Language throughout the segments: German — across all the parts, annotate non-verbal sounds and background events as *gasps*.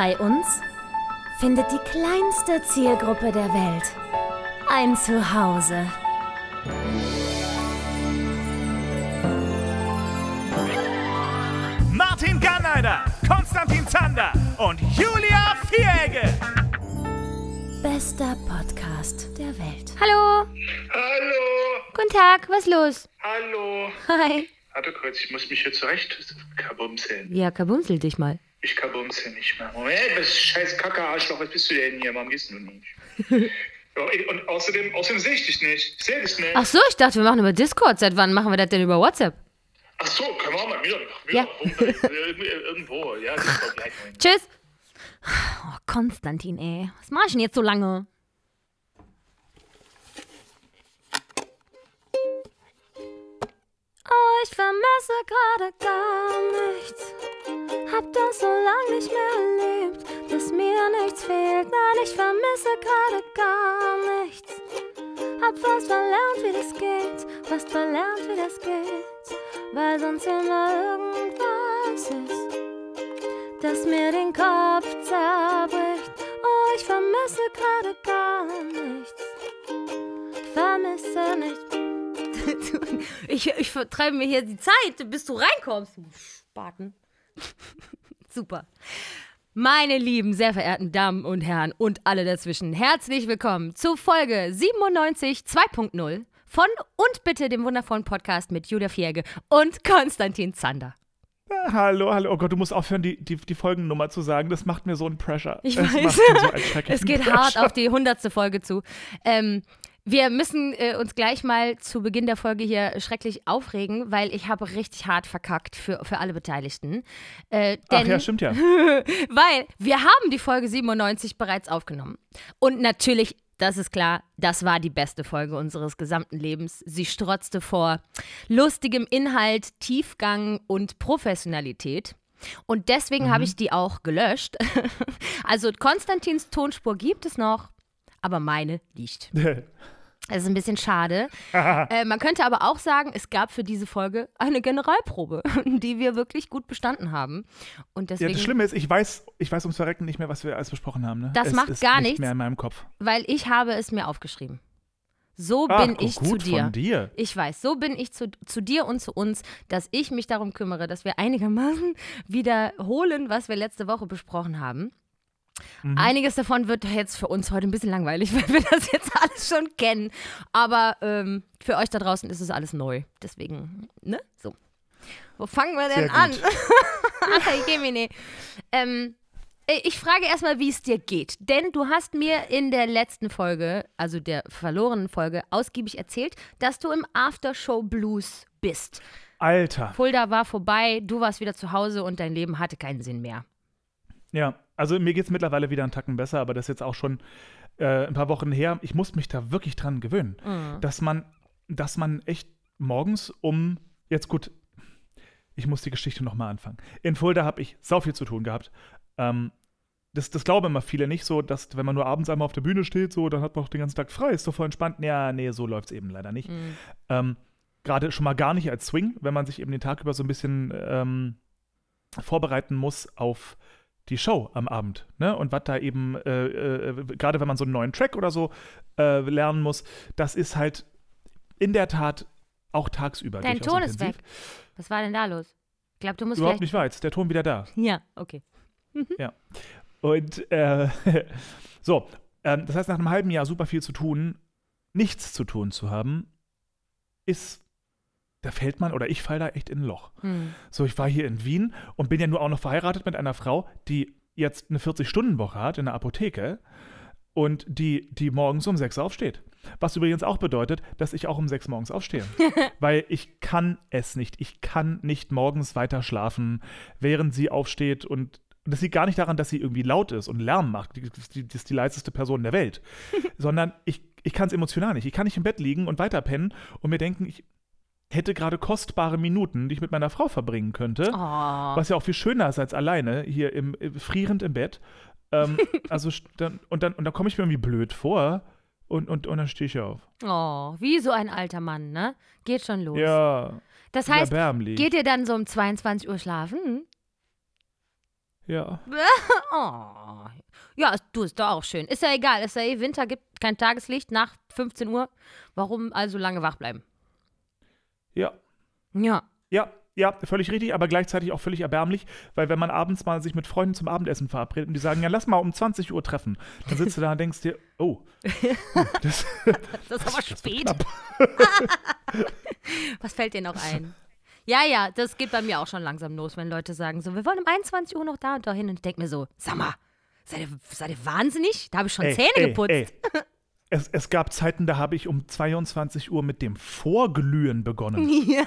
Bei uns findet die kleinste Zielgruppe der Welt ein Zuhause. Martin Garneider, Konstantin Zander und Julia Vieregge. Bester Podcast der Welt. Hallo, Hallo, guten Tag, was los? hallo. Hi. Warte kurz, ich muss mich hier zurecht kabumseln. Ja, kabumsel dich mal. Ich kabumsel nicht mehr. Moment, was scheiß Kacke, Arschloch, was bist du denn hier? Warum gehst du nicht? *laughs* ja, und außerdem, außerdem sehe ich dich nicht. Ich sehe dich nicht. Ach so, ich dachte, wir machen über Discord. Seit wann machen wir das denn über WhatsApp? Ach so, können wir auch mal wieder. Ja. wieder *laughs* irgendwo, ja. Tschüss. Oh, Konstantin, ey. Was mach ich denn jetzt so lange? Oh, ich vermisse gerade gar nichts. Hab das so lang nicht mehr erlebt, dass mir nichts fehlt. Nein, ich vermisse gerade gar nichts. Hab fast verlernt, wie das geht, fast verlernt, wie das geht, weil sonst immer irgendwas ist das mir den Kopf zerbricht. Oh, ich vermisse gerade gar nichts. Vermisse nichts. *laughs* Ich, ich vertreibe mir hier die Zeit, bis du reinkommst, Spaten. *laughs* Super. Meine lieben, sehr verehrten Damen und Herren und alle dazwischen, herzlich willkommen zu Folge 97 2.0 von und bitte dem wundervollen Podcast mit Julia Fierge und Konstantin Zander. Hallo, hallo. Oh Gott, du musst aufhören, die, die, die Folgennummer zu sagen. Das macht mir so einen Pressure. Ich es weiß. So *laughs* Es geht Pressure. hart auf die hundertste Folge zu. Ähm, wir müssen äh, uns gleich mal zu Beginn der Folge hier schrecklich aufregen, weil ich habe richtig hart verkackt für, für alle Beteiligten. Äh, Ach denn, ja, stimmt ja. *laughs* weil wir haben die Folge 97 bereits aufgenommen. Und natürlich, das ist klar, das war die beste Folge unseres gesamten Lebens. Sie strotzte vor lustigem Inhalt, Tiefgang und Professionalität. Und deswegen habe ich die auch gelöscht. *laughs* also Konstantins Tonspur gibt es noch, aber meine liegt. *laughs* Das ist ein bisschen schade. *laughs* äh, man könnte aber auch sagen, es gab für diese Folge eine Generalprobe, *laughs* die wir wirklich gut bestanden haben. Und Ja, deswegen, das Schlimme ist, ich weiß, ich weiß ums Verrecken nicht mehr, was wir alles besprochen haben. Ne? Das es macht ist gar nicht nichts. mehr in meinem Kopf. weil ich habe es mir aufgeschrieben. So Ach, bin ich zu dir. dir. Ich weiß, so bin ich zu, zu dir und zu uns, dass ich mich darum kümmere, dass wir einigermaßen *laughs* wiederholen, was wir letzte Woche besprochen haben. Mhm. Einiges davon wird jetzt für uns heute ein bisschen langweilig, *laughs* weil wir das jetzt alles schon kennen. Aber ähm, für euch da draußen ist es alles neu. Deswegen, ne? So. Wo fangen wir denn an? *laughs* Gemini. Ähm, äh, ich frage erstmal, wie es dir geht. Denn du hast mir in der letzten Folge, also der verlorenen Folge, ausgiebig erzählt, dass du im Aftershow Blues bist. Alter. Fulda war vorbei, du warst wieder zu Hause und dein Leben hatte keinen Sinn mehr. Ja, also mir geht es mittlerweile wieder einen Tacken besser, aber das ist jetzt auch schon äh, ein paar Wochen her. Ich muss mich da wirklich dran gewöhnen, Mhm. dass man, dass man echt morgens um, jetzt gut, ich muss die Geschichte nochmal anfangen. In Fulda habe ich sau viel zu tun gehabt. Ähm, das, das glauben immer viele nicht so, dass wenn man nur abends einmal auf der Bühne steht, so, dann hat man auch den ganzen Tag frei, ist doch voll entspannt. Ja, nee, so läuft es eben leider nicht. Mhm. Ähm, Gerade schon mal gar nicht als Swing, wenn man sich eben den Tag über so ein bisschen ähm, vorbereiten muss auf die Show am Abend. Ne? Und was da eben, äh, äh, gerade wenn man so einen neuen Track oder so äh, lernen muss, das ist halt in der Tat auch tagsüber. Dein Ton ist intensiv. weg. Was war denn da los? Ich glaube, du musst Überhaupt nicht wahr, jetzt der Ton wieder da. Ja, okay. Und äh, *laughs* so, ähm, das heißt, nach einem halben Jahr super viel zu tun, nichts zu tun zu haben, ist, da fällt man, oder ich falle da echt in ein Loch. Hm. So, ich war hier in Wien und bin ja nur auch noch verheiratet mit einer Frau, die jetzt eine 40-Stunden-Woche hat in der Apotheke und die, die morgens um 6 aufsteht. Was übrigens auch bedeutet, dass ich auch um 6 morgens aufstehe. *laughs* Weil ich kann es nicht. Ich kann nicht morgens weiter schlafen, während sie aufsteht und und das liegt gar nicht daran, dass sie irgendwie laut ist und Lärm macht. Die, die, die ist die leiseste Person der Welt. *laughs* Sondern ich, ich kann es emotional nicht. Ich kann nicht im Bett liegen und weiterpennen und mir denken, ich hätte gerade kostbare Minuten, die ich mit meiner Frau verbringen könnte. Oh. Was ja auch viel schöner ist als alleine, hier im, äh, frierend im Bett. Ähm, *laughs* also, dann, und dann, und dann komme ich mir irgendwie blöd vor und, und, und dann stehe ich auf. oh, wie so ein alter Mann, ne? Geht schon los. Ja, das heißt, erbärmlich. geht ihr dann so um 22 Uhr schlafen? Ja. *laughs* Oh. Ja, du ist doch auch schön. Ist ja egal, ist ja eh Winter, gibt kein Tageslicht nach 15 Uhr. Warum also lange wach bleiben? Ja. Ja. Ja, ja, völlig richtig, aber gleichzeitig auch völlig erbärmlich, weil wenn man abends mal sich mit Freunden zum Abendessen verabredet und die sagen, ja, lass mal um 20 Uhr treffen, dann sitzt du da und denkst dir, oh, *laughs* das, Das ist aber spät. *laughs* Was fällt dir noch ein? Ja, ja, das geht bei mir auch schon langsam los, wenn Leute sagen so, wir wollen um 21 Uhr noch da und da hin. Und ich denke mir so, sag mal, seid ihr, seid ihr wahnsinnig? Da habe ich schon Ey, Zähne ey, geputzt. ey. *laughs* Es, es gab Zeiten, da habe ich um 22 Uhr mit dem Vorglühen begonnen. *laughs* Ja.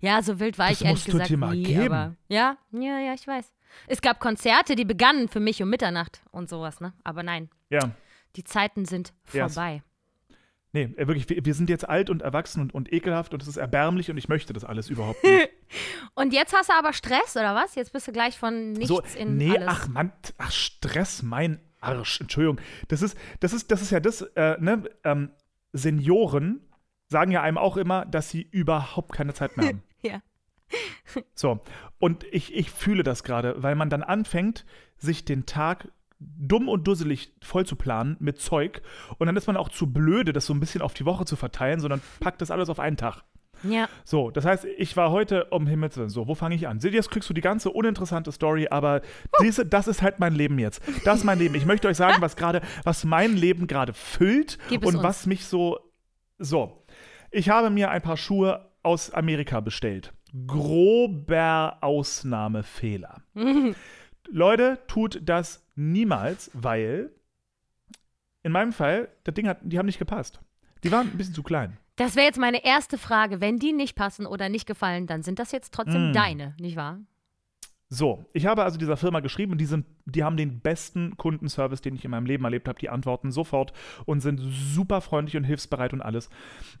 ja, so wild war Das ich ehrlich gesagt dir mal nie. geben. Aber ja, ja, ja, ich weiß. Es gab Konzerte, die begannen für mich um Mitternacht und sowas, ne? Aber nein, Ja, die Zeiten sind Ja, es- vorbei. nee, äh, wirklich, wir, wir sind jetzt alt und erwachsen und, und ekelhaft und es ist erbärmlich und ich möchte das alles überhaupt nicht. *laughs* Und jetzt hast du aber Stress, oder was? Jetzt bist du gleich von nichts so, in nee, alles. ach Mann, ach Stress, mein Arsch, Entschuldigung. Das ist, das ist, das ist ja das, äh, ne, ähm, Senioren sagen ja einem auch immer, dass sie überhaupt keine Zeit mehr haben. *laughs* Ja. So, und ich, ich fühle das gerade, weil man dann anfängt, sich den Tag dumm und dusselig voll zu planen mit Zeug und dann ist man auch zu blöde, das so ein bisschen auf die Woche zu verteilen, sondern packt das alles auf einen Tag. Ja. So, das heißt, ich war heute um Himmels Willen. So, wo fange ich an? Seht ihr, jetzt kriegst du die ganze uninteressante Story, aber diese, das ist halt mein Leben jetzt. Das ist mein Leben. Ich möchte euch sagen, was gerade, was mein Leben gerade füllt und uns. was mich so. So, ich habe mir ein paar Schuhe aus Amerika bestellt. Grober Ausnahmefehler. *laughs* Leute, tut das niemals, weil in meinem Fall, das Ding hat, die haben nicht gepasst. Die waren ein bisschen zu klein. Das wäre jetzt meine erste Frage. Wenn die nicht passen oder nicht gefallen, dann sind das jetzt trotzdem Mm. deine, nicht wahr? So, ich habe also dieser Firma geschrieben und die, sind, die haben den besten Kundenservice, den ich in meinem Leben erlebt habe. Die antworten sofort und sind super freundlich und hilfsbereit und alles.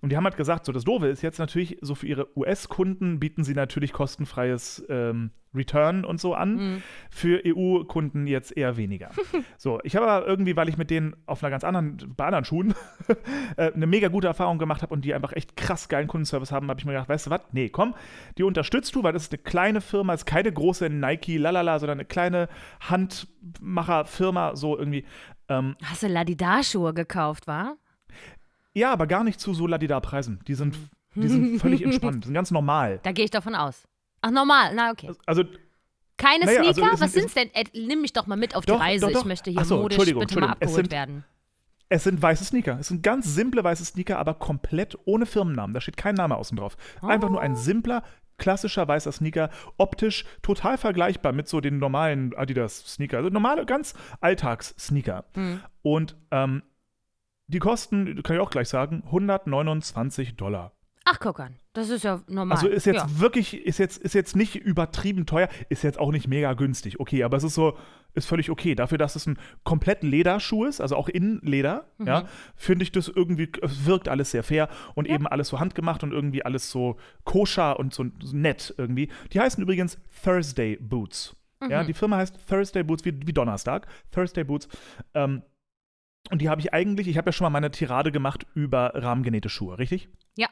Und die haben halt gesagt, so das Doofe ist jetzt natürlich, so für ihre US-Kunden bieten sie natürlich kostenfreies ähm, Return und so an. Mhm. Für EU-Kunden jetzt eher weniger. *laughs* so, ich habe aber irgendwie, weil ich mit denen auf einer ganz anderen, bei anderen Schuhen *laughs* äh, eine mega gute Erfahrung gemacht habe und die einfach echt krass geilen Kundenservice haben, habe ich mir gedacht, weißt du was? Nee, komm, die unterstützt du, weil das ist eine kleine Firma, ist keine große Nike, lalala, sondern eine kleine Handmacherfirma, so irgendwie. Ähm, Hast du Ladida-Schuhe gekauft, war? ja, aber gar nicht zu so ladida Preisen. Die sind, die sind völlig *laughs* entspannt, sind ganz normal. Da gehe ich davon aus. Ach, normal. Na, okay. Also, Keine Naja, also Sneaker? es Was sind- sind's denn? Ed, nimm mich doch mal mit auf Doch, die Reise. doch, doch. Ich möchte hier so, modisch Entschuldigung, bitte mal Entschuldigung. Es abgeholt sind- werden. Es sind weiße Sneaker. Es sind ganz simple weiße Sneaker, aber komplett ohne Firmennamen. Da steht kein Name außen drauf. Einfach nur ein Oh. simpler, klassischer weißer Sneaker. Optisch total vergleichbar mit so den normalen Adidas-Sneaker. Also normale, ganz Alltags-Sneaker. Hm. Und ähm, die kosten, kann ich auch gleich sagen, 129 Dollar. Ach, guck an. Das ist ja normal. Also ist jetzt Ja. wirklich, ist jetzt, ist jetzt nicht übertrieben teuer, ist jetzt auch nicht mega günstig. Okay, aber es ist so, ist völlig okay. Dafür, dass es ein komplett Lederschuh ist, also auch in Leder, Mhm. ja, finde ich das irgendwie, es wirkt alles sehr fair und eben alles so handgemacht und irgendwie alles so koscher und so nett irgendwie. Die heißen übrigens Thursday Boots. Ja, Mhm. die Firma heißt Thursday Boots, wie, wie Donnerstag. Thursday Boots. Ähm, und die habe ich eigentlich, ich habe ja schon mal meine Tirade gemacht über rahmengenähte Schuhe, richtig? Ja.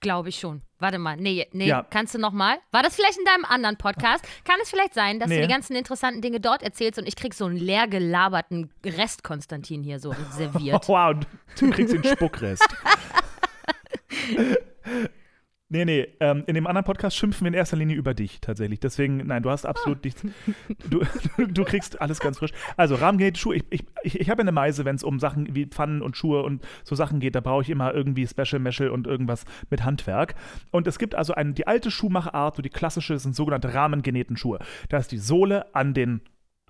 Glaube ich schon. Warte mal. Nee, nee, Ja. kannst du noch mal? War das vielleicht in deinem anderen Podcast? Kann es vielleicht sein, dass du Nee. die ganzen interessanten Dinge dort erzählst und ich krieg so einen leer gelaberten Rest Konstantin hier so *laughs* serviert? Wow, du kriegst den Spuckrest. *laughs* Nee, nee, ähm, in dem anderen Podcast schimpfen wir in erster Linie über dich tatsächlich. Deswegen, nein, du hast absolut nichts. Du, *laughs* du kriegst alles ganz frisch. Also, rahmengenähte Schuhe. Ich, ich, ich, ich habe ja eine Meise, wenn es um Sachen wie Pfannen und Schuhe und so Sachen geht. Da brauche ich immer irgendwie Special Meschel und irgendwas mit Handwerk. Und es gibt also eine, die alte Schuhmacherart, so die klassische, sind sogenannte rahmengenähten Schuhe. Da ist die Sohle an den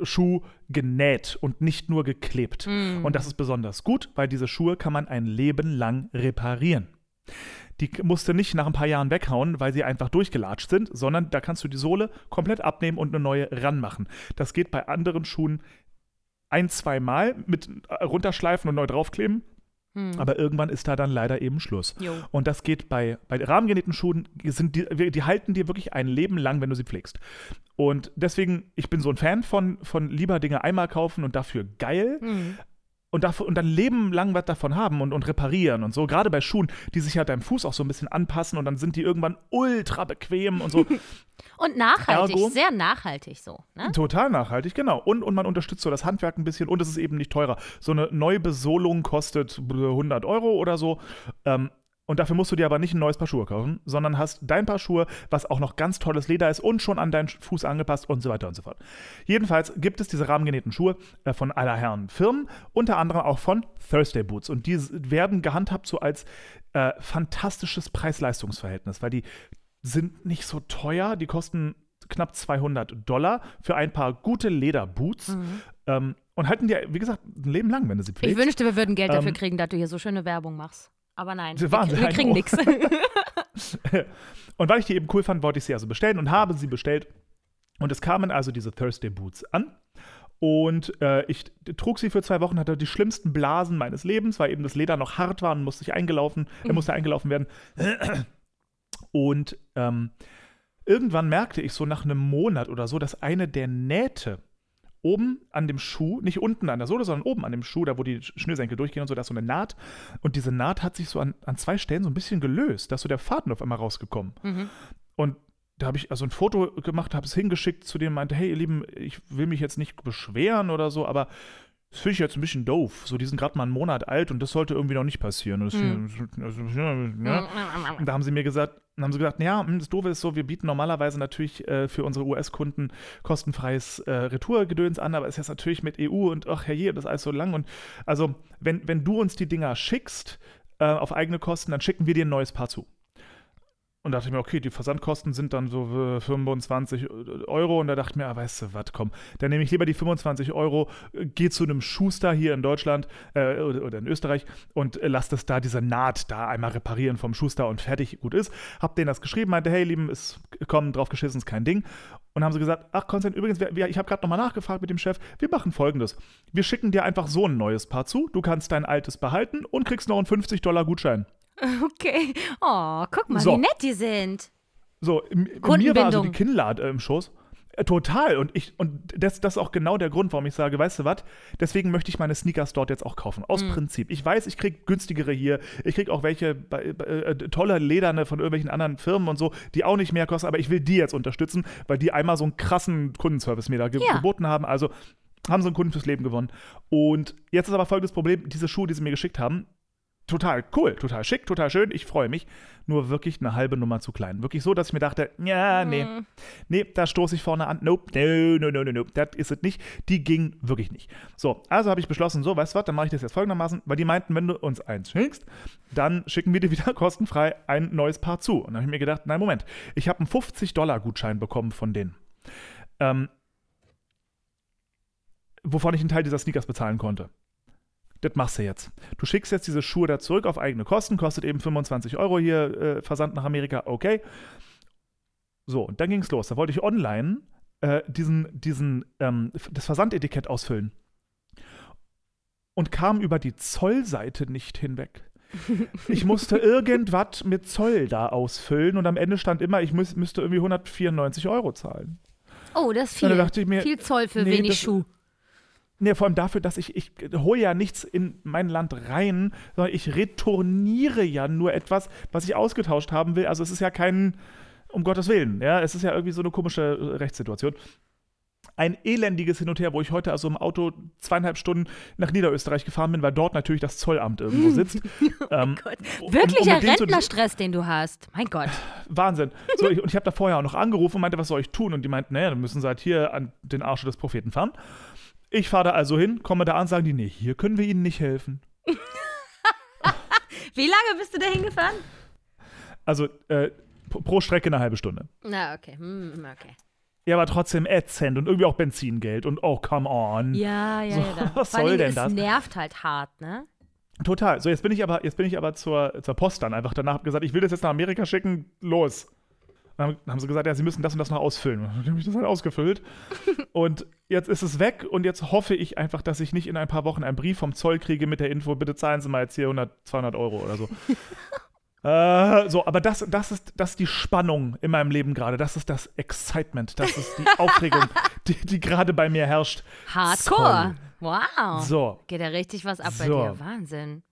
Schuh genäht und nicht nur geklebt. Und das ist besonders gut, weil diese Schuhe kann man ein Leben lang reparieren. Die k- musst du nicht nach ein paar Jahren weghauen, weil sie einfach durchgelatscht sind, sondern da kannst du die Sohle komplett abnehmen und eine neue ranmachen. Das geht bei anderen Schuhen ein, zwei Mal mit äh, runterschleifen und neu draufkleben. Aber irgendwann ist da dann leider eben Schluss. Jo. Und das geht bei, bei rahmengenähten Schuhen, sind die, die halten dir wirklich ein Leben lang, wenn du sie pflegst. Und deswegen, ich bin so ein Fan von, von lieber Dinge einmal kaufen und dafür geil. Hm. Und, dafür, und dann Leben lang was davon haben und, und reparieren und so. Gerade bei Schuhen, die sich ja deinem Fuß auch so ein bisschen anpassen und dann sind die irgendwann ultra bequem und so. *laughs* Und nachhaltig, Ergo- sehr nachhaltig so. Ne? Total nachhaltig, genau. Und, und man unterstützt so das Handwerk ein bisschen und es ist eben nicht teurer. So eine Neubesolung kostet 100 Euro oder so. Ähm, und dafür musst du dir aber nicht ein neues Paar Schuhe kaufen, sondern hast dein Paar Schuhe, was auch noch ganz tolles Leder ist und schon an deinen Fuß angepasst und so weiter und so fort. Jedenfalls gibt es diese rahmengenähten Schuhe äh, von aller Herren Firmen, unter anderem auch von Thursday Boots. Und die werden gehandhabt so als äh, fantastisches Preis-Leistungs-Verhältnis, weil die sind nicht so teuer, die kosten knapp 200 Dollar für ein paar gute Lederboots ähm, und halten dir, wie gesagt, ein Leben lang, wenn du sie Ich pflegst. wünschte, wir würden Geld dafür Ähm, kriegen, dass du hier so schöne Werbung machst. Aber nein, wir, wir kriegen nichts. *laughs* Und weil ich die eben cool fand, wollte ich sie also bestellen und habe sie bestellt. Und es kamen also diese Thursday Boots an. Und äh, ich trug sie für zwei Wochen, hatte die schlimmsten Blasen meines Lebens, weil eben das Leder noch hart war und musste ich eingelaufen, er musste eingelaufen werden. Und ähm, irgendwann merkte ich so nach einem Monat oder so, dass eine der Nähte oben an dem Schuh, nicht unten an der Sohle, sondern oben an dem Schuh, da wo die Schnürsenkel durchgehen und so, da ist so eine Naht. Und diese Naht hat sich so an, an zwei Stellen so ein bisschen gelöst. Da ist so der Faden auf einmal rausgekommen. Und da habe ich also ein Foto gemacht, habe es hingeschickt zu dem, meinte, hey ihr Lieben, ich will mich jetzt nicht beschweren oder so, aber das finde ich jetzt ein bisschen doof. So, die sind gerade mal einen Monat alt und das sollte irgendwie noch nicht passieren. Das, also, ja. und da haben sie mir gesagt, haben sie gesagt, ja, hm, das Doofe ist so, wir bieten normalerweise natürlich äh, für unsere US-Kunden kostenfreies äh, Retourgedöns an, aber es ist jetzt natürlich mit EU und ach herrje, das ist alles so lang. Und also, wenn, wenn du uns die Dinger schickst äh, auf eigene Kosten, dann schicken wir dir ein neues Paar zu. Und da dachte ich mir, okay, die Versandkosten sind dann so äh, 25 Euro. Und da dachte ich mir, ah, weißt du was, komm, dann nehme ich lieber die 25 Euro, äh, gehe zu einem Schuster hier in Deutschland äh, oder, in Österreich und äh, lass das da, diese Naht da einmal reparieren vom Schuster und fertig, gut ist. Hab denen das geschrieben, meinte, hey, Lieben, ist komm, drauf geschissen, ist kein Ding. Und haben sie gesagt, ach Konstantin, übrigens, wir, wir, ich habe gerade nochmal nachgefragt mit dem Chef, wir machen folgendes. Wir schicken dir einfach so ein neues Paar zu, du kannst dein altes behalten und kriegst noch einen 50 Dollar Gutschein. *laughs* okay. Oh, guck mal, So. wie nett die sind. So, mir war also Kundenbindung. die Kinnlade im Schoß. Äh, Total. Und ich, und das, das ist auch genau der Grund, warum ich sage, weißt du was? Deswegen möchte ich meine Sneakers dort jetzt auch kaufen. Aus Prinzip. Ich weiß, ich krieg günstigere hier. Ich krieg auch welche bei, bei, äh, tolle Lederne von irgendwelchen anderen Firmen und so, die auch nicht mehr kosten, aber ich will die jetzt unterstützen, weil die einmal so einen krassen Kundenservice mir da ge Ja. geboten haben. Also haben sie einen Kunden fürs Leben gewonnen. Und jetzt ist aber folgendes Problem: diese Schuhe, die sie mir geschickt haben, total cool, total schick, total schön, ich freue mich. Nur wirklich eine halbe Nummer zu klein. Wirklich so, dass ich mir dachte, ja, nee, nee, da stoße ich vorne an. Nope, no, no, no, no, no, das ist es nicht. Die ging wirklich nicht. So, also habe ich beschlossen, so, weißt du was, dann mache ich das jetzt folgendermaßen, weil die meinten, wenn du uns eins schickst, dann schicken wir dir wieder *laughs* kostenfrei ein neues Paar zu. Und dann habe ich mir gedacht, nein, Moment, ich habe einen 50-Dollar-Gutschein bekommen von denen. Ähm, wovon ich einen Teil dieser Sneakers bezahlen konnte. Das machst du jetzt. Du schickst jetzt diese Schuhe da zurück auf eigene Kosten, kostet eben 25 Euro hier äh, Versand nach Amerika, okay. So, und dann ging's los. Da wollte ich online äh, diesen, diesen, ähm, das Versandetikett ausfüllen. Und kam über die Zollseite nicht hinweg. *laughs* Ich musste irgendwas mit Zoll da ausfüllen und am Ende stand immer, ich müß, müsste irgendwie 194 Euro zahlen. Oh, das ist viel. mir, viel Zoll für nee, wenig das- Schuh. Nee, vor allem dafür, dass ich, ich hole ja nichts in mein Land rein, sondern ich retourniere ja nur etwas, was ich ausgetauscht haben will. Also es ist ja kein, um Gottes Willen, ja, es ist ja irgendwie so eine komische Rechtssituation. Ein elendiges Hin und Her, wo ich heute also im Auto zweieinhalb Stunden nach Niederösterreich gefahren bin, weil dort natürlich das Zollamt irgendwo *laughs* sitzt. ähm, um- Wirklicher um zu- Rentnerstress, den du hast. Mein Gott. Wahnsinn. So, *laughs* ich, und ich habe da vorher auch noch angerufen und meinte, was soll ich tun? Und die meinten, naja, dann müssen sie halt hier an den Arsch des Propheten fahren. Ich fahre da also hin, komme da an, sagen die, nee, hier können wir ihnen nicht helfen. *laughs* Wie lange bist du da hingefahren? Also äh, pro- Strecke eine halbe Stunde. Na, okay. Hm, okay. Ja, aber trotzdem ätzend und irgendwie auch Benzingeld und oh, come on. Ja, ja, So, ja. *laughs* was soll denn es das? nervt halt hart, ne? Total. So, jetzt bin ich aber, jetzt bin ich aber zur, zur Post dann einfach danach gesagt, ich will das jetzt nach Amerika schicken, los. Dann haben, sie gesagt, ja, sie müssen das und das noch ausfüllen. Und dann habe ich das halt ausgefüllt. *laughs* und jetzt ist es weg und jetzt hoffe ich einfach, dass ich nicht in ein paar Wochen einen Brief vom Zoll kriege mit der Info, bitte zahlen Sie mal jetzt hier 100, 200 Euro oder so. *laughs* äh, so, aber das, das, ist, das ist die Spannung in meinem Leben gerade. Das ist das Excitement. Das ist die *laughs* Aufregung, die, die gerade bei mir herrscht. Hardcore. Wow. So. Geht ja richtig was ab bei So. dir. Wahnsinn.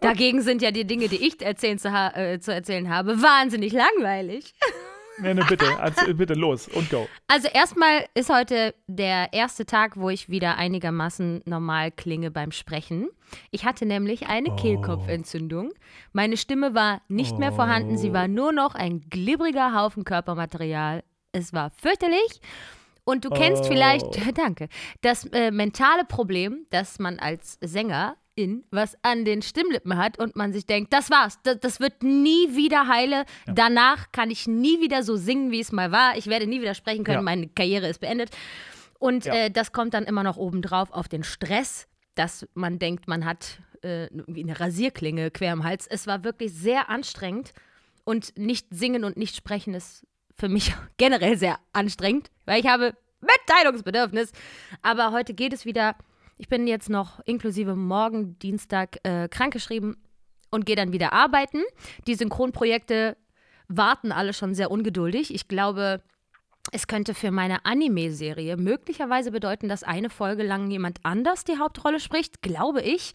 Dagegen sind ja die Dinge, die ich erzählen zu, äh, zu erzählen habe, wahnsinnig langweilig. *laughs* Nee, ne, bitte, also, bitte los und go. Also erstmal ist heute der erste Tag, wo ich wieder einigermaßen normal klinge beim Sprechen. Ich hatte nämlich eine Kehlkopfentzündung. Meine Stimme war nicht mehr vorhanden, sie war nur noch ein glibbriger Haufen Körpermaterial. Es war fürchterlich. Und du kennst Oh. vielleicht, *laughs* danke, das äh, mentale Problem, dass man als Sängerin was an den Stimmlippen hat und man sich denkt, das war's, das, das wird nie wieder heile. Danach kann ich nie wieder so singen, wie es mal war. Ich werde nie wieder sprechen können, Ja. meine Karriere ist beendet. Und Ja. äh, das kommt dann immer noch obendrauf auf den Stress, dass man denkt, man hat äh, wie eine Rasierklinge quer im Hals. Es war wirklich sehr anstrengend und nicht singen und nicht sprechen ist für mich *laughs* generell sehr anstrengend, weil ich habe Mitteilungsbedürfnis. Aber heute geht es wieder. Ich bin jetzt noch inklusive morgen, Dienstag, äh, krankgeschrieben und gehe dann wieder arbeiten. Die Synchronprojekte warten alle schon sehr ungeduldig. Ich glaube, es könnte für meine Anime-Serie möglicherweise bedeuten, dass eine Folge lang jemand anders die Hauptrolle spricht, glaube ich.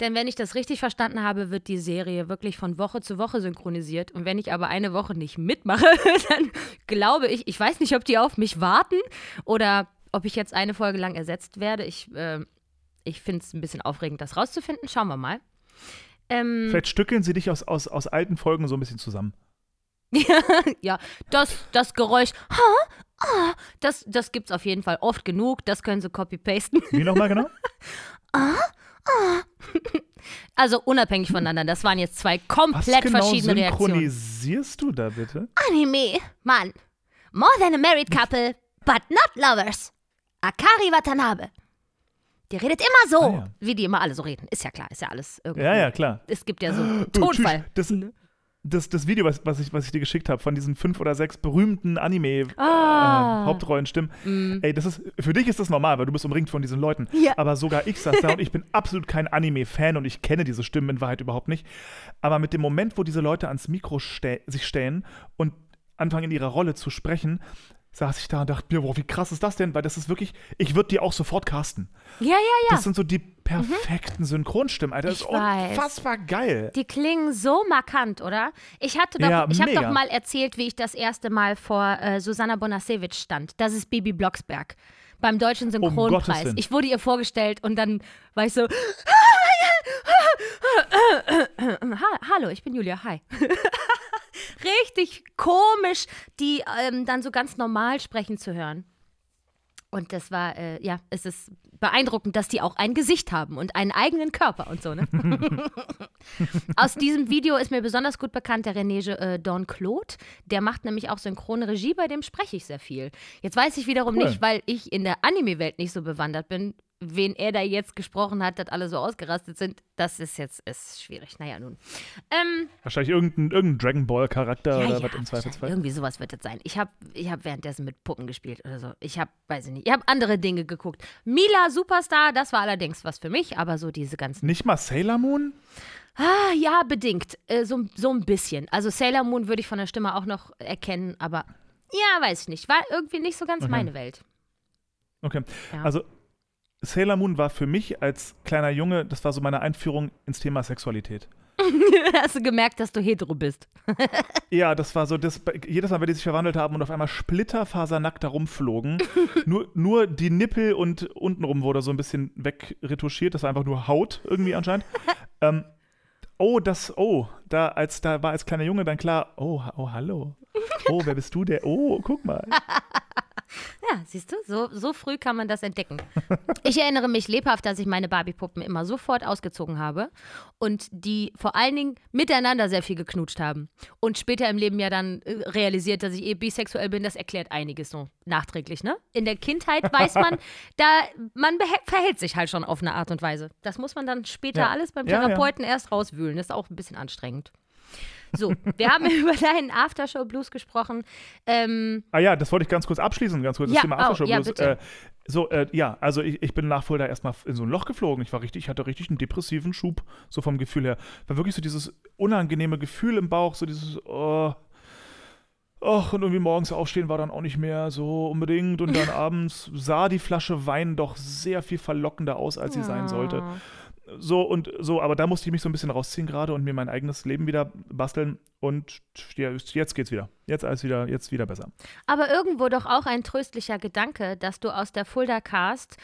Denn wenn ich das richtig verstanden habe, wird die Serie wirklich von Woche zu Woche synchronisiert. Und wenn ich aber eine Woche nicht mitmache, *laughs* dann glaube ich, ich weiß nicht, ob die auf mich warten oder ob ich jetzt eine Folge lang ersetzt werde. Ich, äh, ich finde es ein bisschen aufregend, das rauszufinden. Schauen wir mal. Ähm, Vielleicht stückeln sie dich aus, aus, aus alten Folgen so ein bisschen zusammen. *laughs* ja, das, das Geräusch, ha, ah, das, das gibt es auf jeden Fall oft genug. Das können sie copy-pasten. Wie nochmal genau? *laughs* *laughs* Also unabhängig voneinander. Das waren jetzt zwei Was komplett genau verschiedene Reaktionen. synchronisierst du da bitte? Anime. Mann. More than a married couple, but not lovers. Akari Watanabe. Die redet immer so. Ah, ja. Wie die immer alle so reden. Ist ja klar, ist ja alles irgendwie. Ja, ja, klar. Es gibt ja so *gasps* Oh, Tonfall. Das, das, das Video, was, was, ich, was ich dir geschickt habe, von diesen fünf oder sechs berühmten Ah. Anime-Hauptrollenstimmen, ey, das ist, für dich ist das normal, weil du bist umringt von diesen Leuten. Ja. Aber sogar ich saß da und *laughs* ich bin absolut kein Anime-Fan und ich kenne diese Stimmen in Wahrheit überhaupt nicht. Aber mit dem Moment, wo diese Leute ans Mikro ste sich stellen und anfangen in ihrer Rolle zu sprechen, saß ich da und dachte mir, boah, wie krass ist das denn? Weil das ist wirklich, ich würde die auch sofort casten. Ja, ja, ja. Das sind so die perfekten Synchronstimmen, Alter. Das Ich ist weiß. unfassbar geil. Die klingen so markant, oder? Ich hatte doch, Ja, ich habe doch mal erzählt, wie ich das erste Mal vor äh, Susanna Bonasewicz stand. Das ist Bibi Blocksberg beim deutschen Synchronpreis. Willen. ich wurde ihr vorgestellt und dann war ich so *laughs* ha, Hallo, ich bin Julia. Hi. *laughs* *laughs* Richtig komisch, die ähm, dann so ganz normal sprechen zu hören. Und das war, äh, ja, es ist beeindruckend, dass die auch ein Gesicht haben und einen eigenen Körper und so, ne? *laughs* Aus diesem Video ist mir besonders gut bekannt der René äh, Don Claude. Der macht nämlich auch synchrone Regie, bei dem spreche ich sehr viel. Jetzt weiß ich wiederum Cool. nicht, weil ich in der Anime-Welt nicht so bewandert bin, wen er da jetzt gesprochen hat, dass alle so ausgerastet sind. Das ist jetzt ist schwierig. Naja, nun. Ähm, Wahrscheinlich irgendein, irgendein Dragon Ball-Charakter ja, oder ja, was im. Zweifelsfall. Irgendwie sowas wird es sein. Ich habe ich hab währenddessen mit Puppen gespielt oder so. Ich habe, weiß ich nicht, ich habe andere Dinge geguckt. Mila Superstar, das war allerdings was für mich, aber so diese ganzen. Nicht mal Sailor Moon? Ah, ja, bedingt. Äh, so, so ein bisschen. Also Sailor Moon würde ich von der Stimme auch noch erkennen, aber ja, weiß ich nicht. War irgendwie nicht so ganz Okay. meine Welt. Okay. Ja. Also Sailor Moon war für mich als kleiner Junge, das war so meine Einführung ins Thema Sexualität. *laughs* Hast du gemerkt, dass du hetero bist? *laughs* Ja, das war so, das, jedes Mal, wenn die sich verwandelt haben und auf einmal splitterfasernackt da rumflogen, *laughs* nur, nur die Nippel und untenrum wurde so ein bisschen wegretuschiert, das war einfach nur Haut irgendwie anscheinend. ähm, oh, das, oh, da, als, da war als kleiner Junge dann klar, oh, oh, hallo. Oh, wer bist du der? Oh, guck mal. Ja, siehst du, so, so früh kann man das entdecken. *laughs* Ich erinnere mich lebhaft, dass ich meine Barbie-Puppen immer sofort ausgezogen habe und die vor allen Dingen miteinander sehr viel geknutscht haben. Und später im Leben ja dann äh, realisiert, dass ich eh bisexuell bin, das erklärt einiges so nachträglich, ne? In der Kindheit weiß man, *laughs* da man verhält sich halt schon auf eine Art und Weise. Das muss man dann später Ja. alles beim Ja, ja. Therapeuten erst rauswühlen. Das ist auch ein bisschen anstrengend. So, wir haben *laughs* über deinen Aftershow-Blues gesprochen. Ähm, Ah ja, das wollte ich ganz kurz abschließen, ganz kurz Ja, das Thema oh, Aftershow ja, Blues. Äh, so, äh, ja, also ich, ich bin nach Fulda erstmal in so ein Loch geflogen. Ich war richtig, ich hatte richtig einen depressiven Schub, so vom Gefühl her. War wirklich so dieses unangenehme Gefühl im Bauch, so dieses, oh, Och, und irgendwie morgens aufstehen war dann auch nicht mehr so unbedingt. Und dann *laughs* abends sah die Flasche Wein doch sehr viel verlockender aus, als sie sein sollte. So und so, aber da musste ich mich so ein bisschen rausziehen gerade und mir mein eigenes Leben wieder basteln. Und jetzt geht's wieder. Jetzt alles wieder, jetzt wieder besser. Aber irgendwo doch auch ein tröstlicher Gedanke, dass du aus der Fulda Cast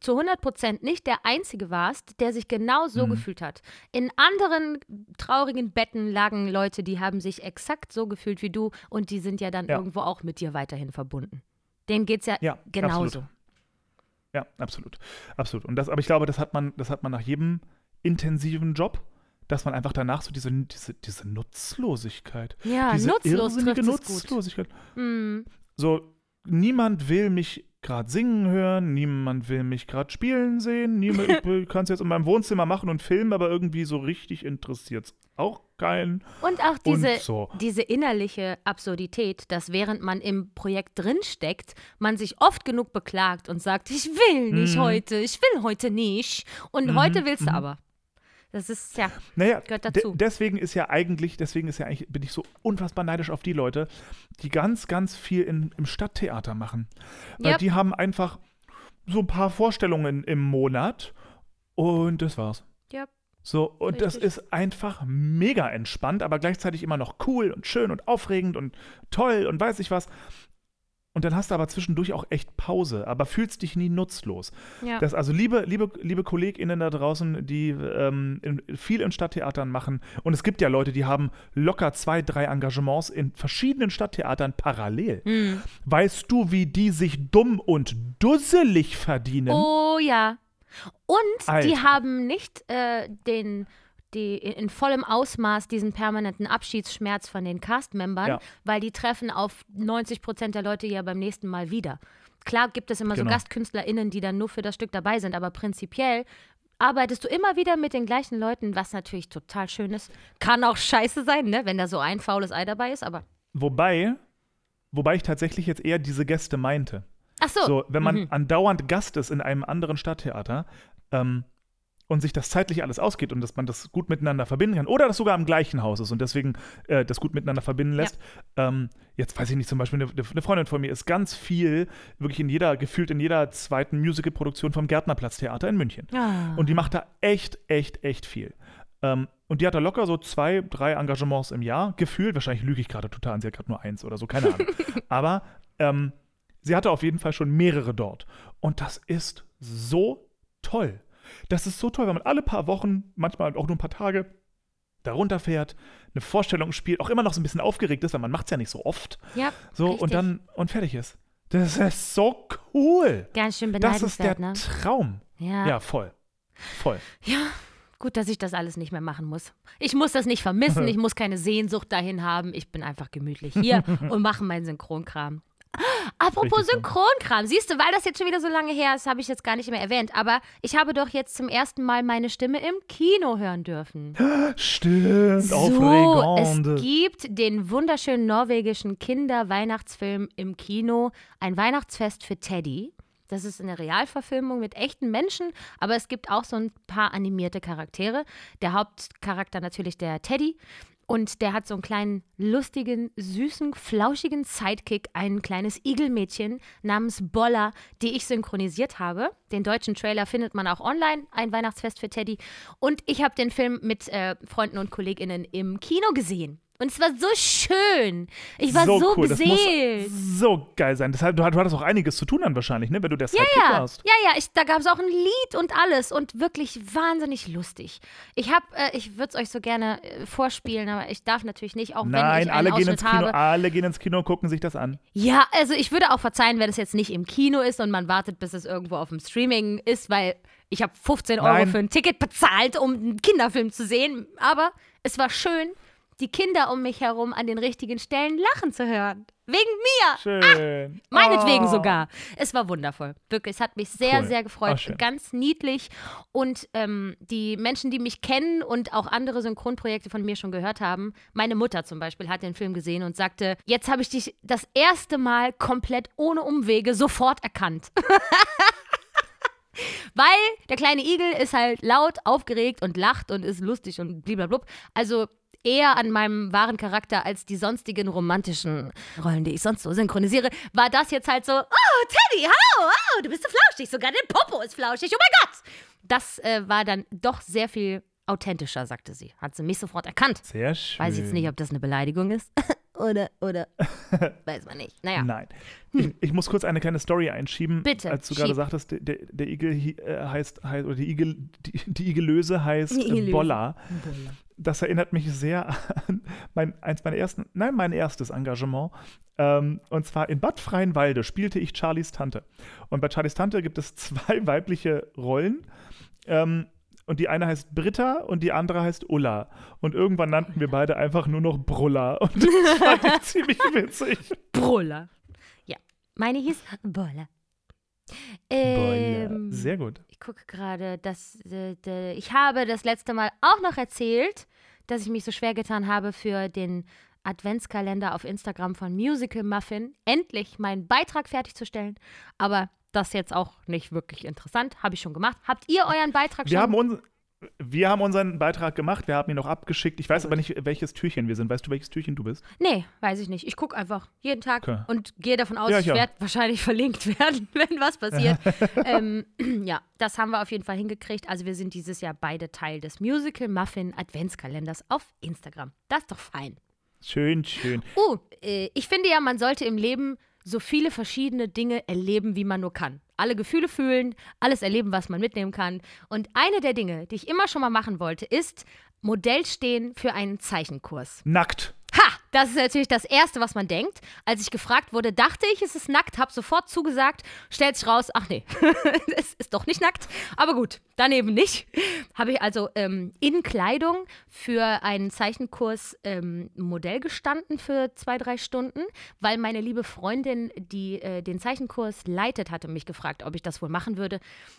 zu 100 Prozent nicht der Einzige warst, der sich genau so Mhm. gefühlt hat. In anderen traurigen Betten lagen Leute, die haben sich exakt so gefühlt wie du und die sind ja dann Ja. irgendwo auch mit dir weiterhin verbunden. Denen geht's ja, Ja, genauso. Absolut. Ja, absolut. Absolut. Und das, aber ich glaube, das hat man, das hat man nach jedem intensiven Job, dass man einfach danach so diese, diese, diese Nutzlosigkeit. Ja, diese nutzlos irrsinnige. Nutzlosigkeit. Mhm. So, niemand will mich gerade singen hören, niemand will mich gerade spielen sehen, niemand, ich kann es jetzt in meinem Wohnzimmer machen und filmen, aber irgendwie so richtig interessiert es auch keinen. Und auch diese, und so. diese innerliche Absurdität, dass während man im Projekt drinsteckt, man sich oft genug beklagt und sagt, ich will nicht Mhm. heute, ich will heute nicht. Und heute willst du aber. Das ist, ja, Naja, Gehört de dazu. deswegen ist ja eigentlich, deswegen ist ja eigentlich, bin ich so unfassbar neidisch auf die Leute, die ganz, ganz viel in, im Stadttheater machen. Weil Yep. die haben einfach so ein paar Vorstellungen im Monat und das war's. ja. So, und das Richtig. ist einfach mega entspannt, aber gleichzeitig immer noch cool und schön und aufregend und toll und weiß ich was. Und dann hast du aber zwischendurch auch echt Pause, aber fühlst dich nie nutzlos. ja. Das also liebe, liebe, liebe KollegInnen da draußen, die ähm, in, viel in Stadttheatern machen. Und es gibt ja Leute, die haben locker zwei, drei Engagements in verschiedenen Stadttheatern parallel. Hm. Weißt du, wie die sich dumm und dusselig verdienen? Oh ja. Und die Alter. haben nicht äh, den, die in, vollem Ausmaß diesen permanenten Abschiedsschmerz von den Cast-Membern, Ja. weil die treffen auf 90 Prozent der Leute ja beim nächsten Mal wieder. Klar gibt es immer Genau. so GastkünstlerInnen, die dann nur für das Stück dabei sind, aber prinzipiell arbeitest du immer wieder mit den gleichen Leuten, was natürlich total schön ist. Kann auch scheiße sein, ne, wenn da so ein faules Ei dabei ist, aber. Wobei, wobei ich tatsächlich jetzt eher diese Gäste meinte. Ach so. So, wenn man Mhm. andauernd Gast ist in einem anderen Stadttheater ähm, und sich das zeitlich alles ausgeht und dass man das gut miteinander verbinden kann oder das sogar im gleichen Haus ist und deswegen äh, das gut miteinander verbinden lässt. Ähm, jetzt weiß ich nicht, zum Beispiel eine, eine Freundin von mir ist ganz viel, wirklich in jeder, gefühlt in jeder zweiten Musicalproduktion vom Gärtnerplatztheater in München. Ah. Und die macht da echt, echt, echt viel. Ähm, und die hat da locker so zwei, drei Engagements im Jahr gefühlt. Wahrscheinlich lüge ich gerade total, sie hat gerade nur eins oder so, keine Ahnung. *laughs* Aber ähm, sie hatte auf jeden Fall schon mehrere dort. Und das ist so toll. Das ist so toll, wenn man alle paar Wochen, manchmal auch nur ein paar Tage, da runterfährt, eine Vorstellung spielt, auch immer noch so ein bisschen aufgeregt ist, weil man macht es ja nicht so oft. ja, So, richtig. und dann, und fertig ist. Das ist so cool. Ganz schön Das ist der beneidenswert, ne? Traum. Ja. Ja, voll. Voll. Ja, gut, dass ich das alles nicht mehr machen muss. Ich muss das nicht vermissen, *laughs* ich muss keine Sehnsucht dahin haben. Ich bin einfach gemütlich hier *laughs* und mache meinen Synchronkram. Apropos Richtig. Synchronkram, siehst du, weil das jetzt schon wieder so lange her ist, habe ich jetzt gar nicht mehr erwähnt. Aber ich habe doch jetzt zum ersten Mal meine Stimme im Kino hören dürfen. Stimmt, So, aufregend. es gibt den wunderschönen norwegischen Kinder-Weihnachtsfilm im Kino, ein Weihnachtsfest für Teddy. Das ist eine Realverfilmung mit echten Menschen, aber es gibt auch so ein paar animierte Charaktere. Der Hauptcharakter natürlich der Teddy. Und der hat so einen kleinen, lustigen, süßen, flauschigen Sidekick, ein kleines Igelmädchen namens Bolla, die ich synchronisiert habe. Den deutschen Trailer findet man auch online, ein Weihnachtsfest für Teddy. Und ich habe den Film mit äh, Freunden und KollegInnen im Kino gesehen. Und es war so schön. Ich war so, cool. Das beseelt. muss so geil sein. Deshalb, du, du hattest auch einiges zu tun dann wahrscheinlich, ne? Wenn du der Sidekick Ja, warst. ja, ja, ich, da gab es auch ein Lied und alles und wirklich wahnsinnig lustig. Ich habe, äh, ich würde es euch so gerne äh, vorspielen, aber ich darf natürlich nicht, auch wenn Nein, ich einen alle gehen Ausschnitt ins Kino, habe. alle gehen ins Kino und gucken sich das an. Ja, also ich würde auch verzeihen, wenn es jetzt nicht im Kino ist und man wartet, bis es irgendwo auf dem Streaming ist, weil ich habe 15 Euro Nein. für ein Ticket bezahlt, um einen Kinderfilm zu sehen. Aber es war schön, die Kinder um mich herum an den richtigen Stellen lachen zu hören. Wegen mir. Schön. Meinetwegen Oh. sogar. Es war wundervoll. Wirklich, es hat mich sehr, Cool. sehr Ah, gefreut. schön. Ganz niedlich. Und ähm, die Menschen, die mich kennen und auch andere Synchronprojekte von mir schon gehört haben, meine Mutter zum Beispiel hat den Film gesehen und sagte, jetzt habe ich dich das erste Mal komplett ohne Umwege sofort erkannt. *laughs* Weil der kleine Igel ist halt laut, aufgeregt und lacht und ist lustig und blablabla. Also eher an meinem wahren Charakter als die sonstigen romantischen Rollen, die ich sonst so synchronisiere, war das jetzt halt so, oh, Teddy, hallo, oh, du bist so flauschig, sogar dein Popo ist flauschig, oh mein Gott. Das äh, war dann doch sehr viel authentischer, sagte sie. Hat sie mich sofort erkannt. Sehr schön. Weiß ich jetzt nicht, ob das eine Beleidigung ist. *laughs* oder, oder, *laughs* weiß man nicht. Naja. Nein. Ich, ich, muss kurz eine kleine Story einschieben. Bitte, Als du gerade schieb. sagtest, der, der, der Igel äh, heißt, heißt, oder die, Igel, die, die Igellöse heißt Die Igellöse. Bolla. Das erinnert mich sehr *laughs* an mein, eins meiner ersten, nein, mein erstes Engagement. Ähm, und zwar in Bad Freienwalde spielte ich Charlies Tante. Und bei Charlies Tante gibt es *laughs* zwei weibliche Rollen. Ähm, und die eine heißt Britta und die andere heißt Ulla. Und irgendwann nannten wir beide einfach nur noch Brulla. *laughs* Und das fand ich ziemlich witzig. Bruller. Ja, meine hieß Boller. Ähm, Sehr gut. Ich gucke gerade, dass äh, ich habe das letzte Mal auch noch erzählt, dass ich mich so schwer getan habe für den Adventskalender auf Instagram von Musical Muffin, endlich meinen Beitrag fertigzustellen. Aber das ist jetzt auch nicht wirklich interessant. Habe ich schon gemacht. Habt ihr euren Beitrag Wir schon? haben, uns, wir haben unseren Beitrag gemacht, wir haben ihn noch abgeschickt. Ich weiß aber nicht, welches Türchen wir sind. Weißt du, welches Türchen du bist? Nee, weiß ich nicht. Ich gucke einfach jeden Tag Okay. und gehe davon aus, Ja, ich ich werde wahrscheinlich *laughs* verlinkt werden, *laughs* wenn was passiert. *laughs* ähm, *clears throat* ja, das haben wir auf jeden Fall hingekriegt. Also wir sind dieses Jahr beide Teil des Musical Muffin Adventskalenders auf Instagram. Das ist doch fein. Schön, schön. Uh, äh, ich finde ja, man sollte im Leben so viele verschiedene Dinge erleben, wie man nur kann. Alle Gefühle fühlen, alles erleben, was man mitnehmen kann. Und eine der Dinge, die ich immer schon mal machen wollte, ist Modell stehen für einen Zeichenkurs. Nackt. Das ist natürlich das Erste, was man denkt. Als ich gefragt wurde, dachte ich, es ist nackt, habe sofort zugesagt, stellt sich raus, ach nee, *laughs* es ist doch nicht nackt. Aber gut, daneben nicht. Habe ich also ähm, in Kleidung für einen Zeichenkurs ähm, Modell gestanden für zwei, drei Stunden, weil meine liebe Freundin, die äh, den Zeichenkurs leitet, hatte mich gefragt, ob ich das wohl machen würde,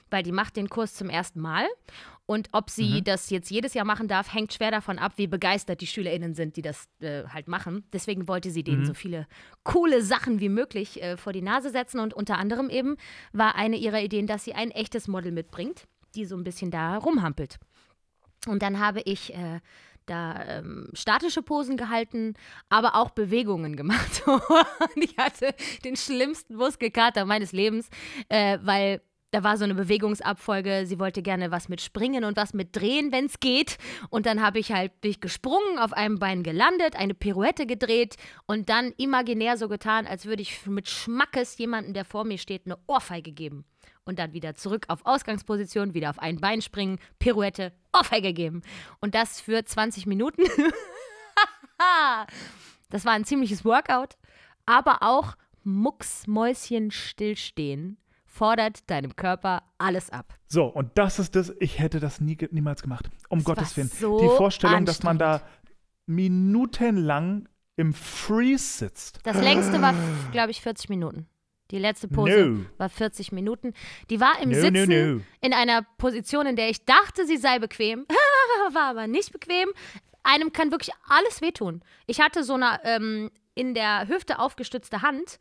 weil die macht den Kurs zum ersten Mal. Und ob sie das jetzt jedes Jahr machen darf, hängt schwer davon ab, wie begeistert die SchülerInnen sind, die das äh, halt machen. Deswegen wollte sie denen so viele coole Sachen wie möglich äh, vor die Nase setzen. Und unter anderem eben war eine ihrer Ideen, dass sie ein echtes Model mitbringt, die so ein bisschen da rumhampelt. Und dann habe ich äh, da ähm, statische Posen gehalten, aber auch Bewegungen gemacht. *laughs* Und ich hatte den schlimmsten Muskelkater meines Lebens, äh, weil da war so eine Bewegungsabfolge. Sie wollte gerne was mit Springen und was mit Drehen, wenn es geht. Und dann habe ich halt bin ich gesprungen, auf einem Bein gelandet, eine Pirouette gedreht und dann imaginär so getan, als würde ich mit Schmackes jemanden, der vor mir steht, eine Ohrfeige geben. Und dann wieder zurück auf Ausgangsposition, wieder auf ein Bein springen, Pirouette, Ohrfeige geben. Und das für 20 Minuten. *laughs* das war ein ziemliches Workout. Aber auch Mucksmäuschen stillstehen fordert deinem Körper alles ab. So, und das ist das, ich hätte das nie, niemals gemacht. Um Das Gottes Willen. so Die Vorstellung, dass man da minutenlang im Freeze sitzt. Das längste war, glaube ich, 40 Minuten. Die letzte Pose No. war 40 Minuten. Die war im No, Sitzen no. in einer Position, in der ich dachte, sie sei bequem, *laughs* war aber nicht bequem. Einem kann wirklich alles wehtun. Ich hatte so eine ähm, in der Hüfte aufgestützte Hand.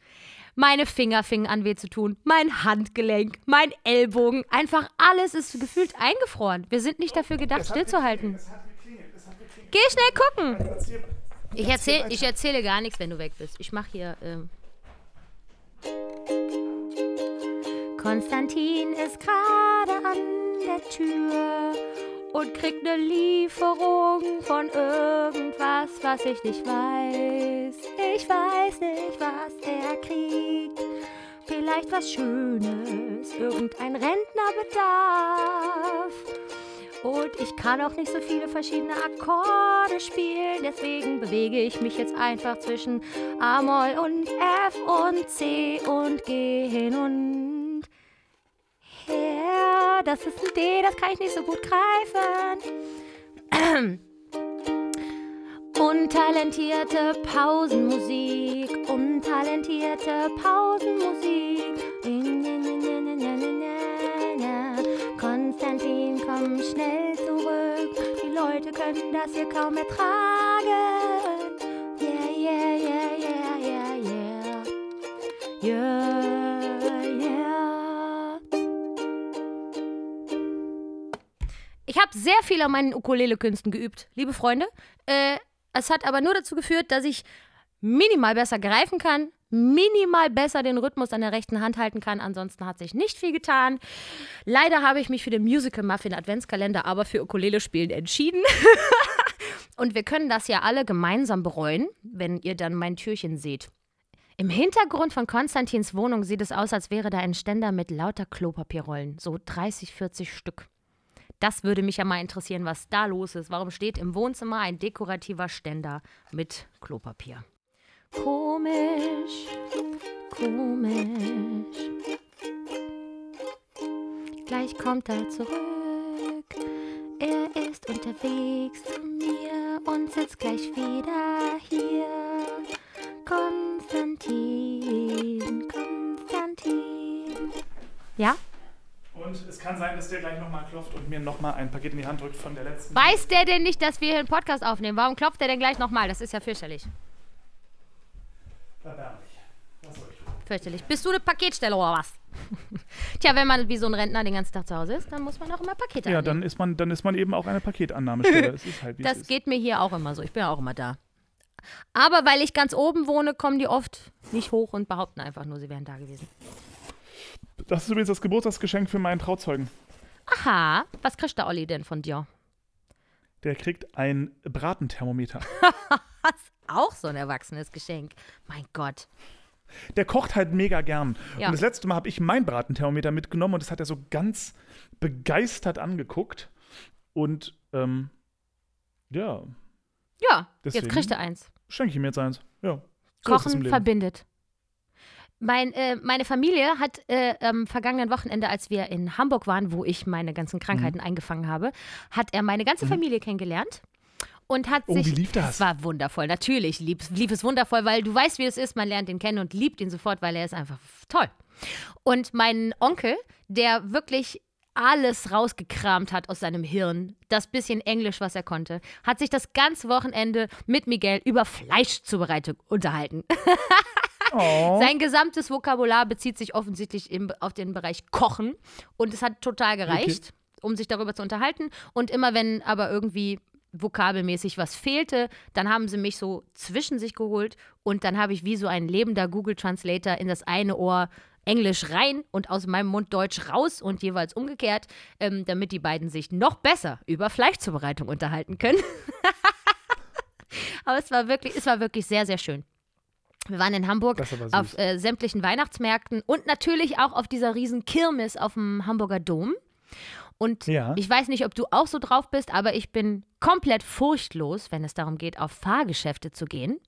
Meine Finger fingen an weh zu tun, mein Handgelenk, mein Ellbogen, einfach alles ist gefühlt eingefroren. Wir sind nicht dafür gedacht, stillzuhalten. Geh schnell gucken. Ich, erzähl, ich erzähle gar nichts, wenn du weg bist. Ich mache hier. Ähm Konstantin ist gerade an der Tür und kriegt eine Lieferung von irgendwas, was ich nicht weiß. Ich weiß nicht, was er kriegt. Vielleicht was Schönes, irgendein Rentnerbedarf. Und ich kann auch nicht so viele verschiedene Akkorde spielen, deswegen bewege ich mich jetzt einfach zwischen A-Moll und F und C und G hin und her. Das ist ein D, das kann ich nicht so gut greifen. Untalentierte Pausenmusik, untalentierte Pausenmusik. Konstantin, komm schnell zurück. Die Leute können das hier kaum ertragen. Yeah, yeah, yeah, yeah, yeah, yeah. Yeah, Ich habe sehr viel an meinen Ukulele-Künsten geübt, liebe Freunde. Äh, Es hat aber nur dazu geführt, dass ich minimal besser greifen kann, minimal besser den Rhythmus an der rechten Hand halten kann. Ansonsten hat sich nicht viel getan. Leider habe ich mich für den Musical Muffin Adventskalender aber für Ukulele spielen entschieden. *laughs* Und wir können das ja alle gemeinsam bereuen, wenn ihr dann mein Türchen seht. Im Hintergrund von Konstantins Wohnung sieht es aus, als wäre da ein Ständer mit lauter Klopapierrollen, so 30, 40 Stück. Das würde mich ja mal interessieren, was da los ist. Warum steht im Wohnzimmer ein dekorativer Ständer mit Klopapier? Komisch, komisch. Gleich kommt er zurück. Er ist unterwegs zu mir und sitzt gleich wieder hier. Konstantin, Konstantin. Ja? Und es kann sein, dass der gleich nochmal klopft und mir nochmal ein Paket in die Hand drückt von der letzten. Weiß der denn nicht, dass wir hier einen Podcast aufnehmen? Warum klopft der denn gleich nochmal? Das ist ja fürchterlich. Erbärmlich. Was soll ich tun? Fürchterlich. Bist du eine Paketsteller oder was? *laughs* Tja, wenn man wie so ein Rentner den ganzen Tag zu Hause ist, dann muss man auch immer Pakete Ja, annehmen. dann ist man, dann ist man eben auch eine Paketannahmestelle. *laughs* es ist halt wie es Das ist. geht mir hier auch immer so. Ich bin ja auch immer da. Aber weil ich ganz oben wohne, kommen die oft nicht hoch und behaupten einfach nur, sie wären da gewesen. Das ist übrigens das Geburtstagsgeschenk für meinen Trauzeugen. Aha, was kriegt der Olli denn von dir? Der kriegt ein Bratenthermometer. *laughs* Auch so ein erwachsenes Geschenk. Mein Gott. Der kocht halt mega gern. Ja. Und das letzte Mal habe ich mein Bratenthermometer mitgenommen und das hat er so ganz begeistert angeguckt. Und ähm, ja, Ja, Deswegen? jetzt kriegt er eins. schenke ich ihm jetzt eins. Ja. So ist Kochen verbindet. Mein, äh, meine Familie hat äh, am vergangenen Wochenende, als wir in Hamburg waren, wo ich meine ganzen Krankheiten Mhm. eingefangen habe, hat er meine ganze Familie kennengelernt und hat Oh, sich. wie lief das? Es war wundervoll. Natürlich lief, lief es wundervoll, weil du weißt, wie es ist. Man lernt ihn kennen und liebt ihn sofort, weil er ist einfach toll. Und mein Onkel, der wirklich alles rausgekramt hat aus seinem Hirn, das bisschen Englisch, was er konnte, hat sich das ganze Wochenende mit Miguel über Fleischzubereitung unterhalten. *laughs* Oh. Sein gesamtes Vokabular bezieht sich offensichtlich im, auf den Bereich Kochen und es hat total gereicht, um sich darüber zu unterhalten. Und immer wenn aber irgendwie vokabelmäßig was fehlte, dann haben sie mich so zwischen sich geholt und dann habe ich wie so ein lebender Google Translator in das eine Ohr Englisch rein und aus meinem Mund Deutsch raus und jeweils umgekehrt, ähm, damit die beiden sich noch besser über Fleischzubereitung unterhalten können. *laughs* Aber es war wirklich, es war wirklich sehr, sehr schön. Wir waren in Hamburg auf äh, sämtlichen Weihnachtsmärkten und natürlich auch auf dieser riesen Kirmes auf dem Hamburger Dom. Und Ja. ich weiß nicht, ob du auch so drauf bist, aber ich bin komplett furchtlos, wenn es darum geht, auf Fahrgeschäfte zu gehen.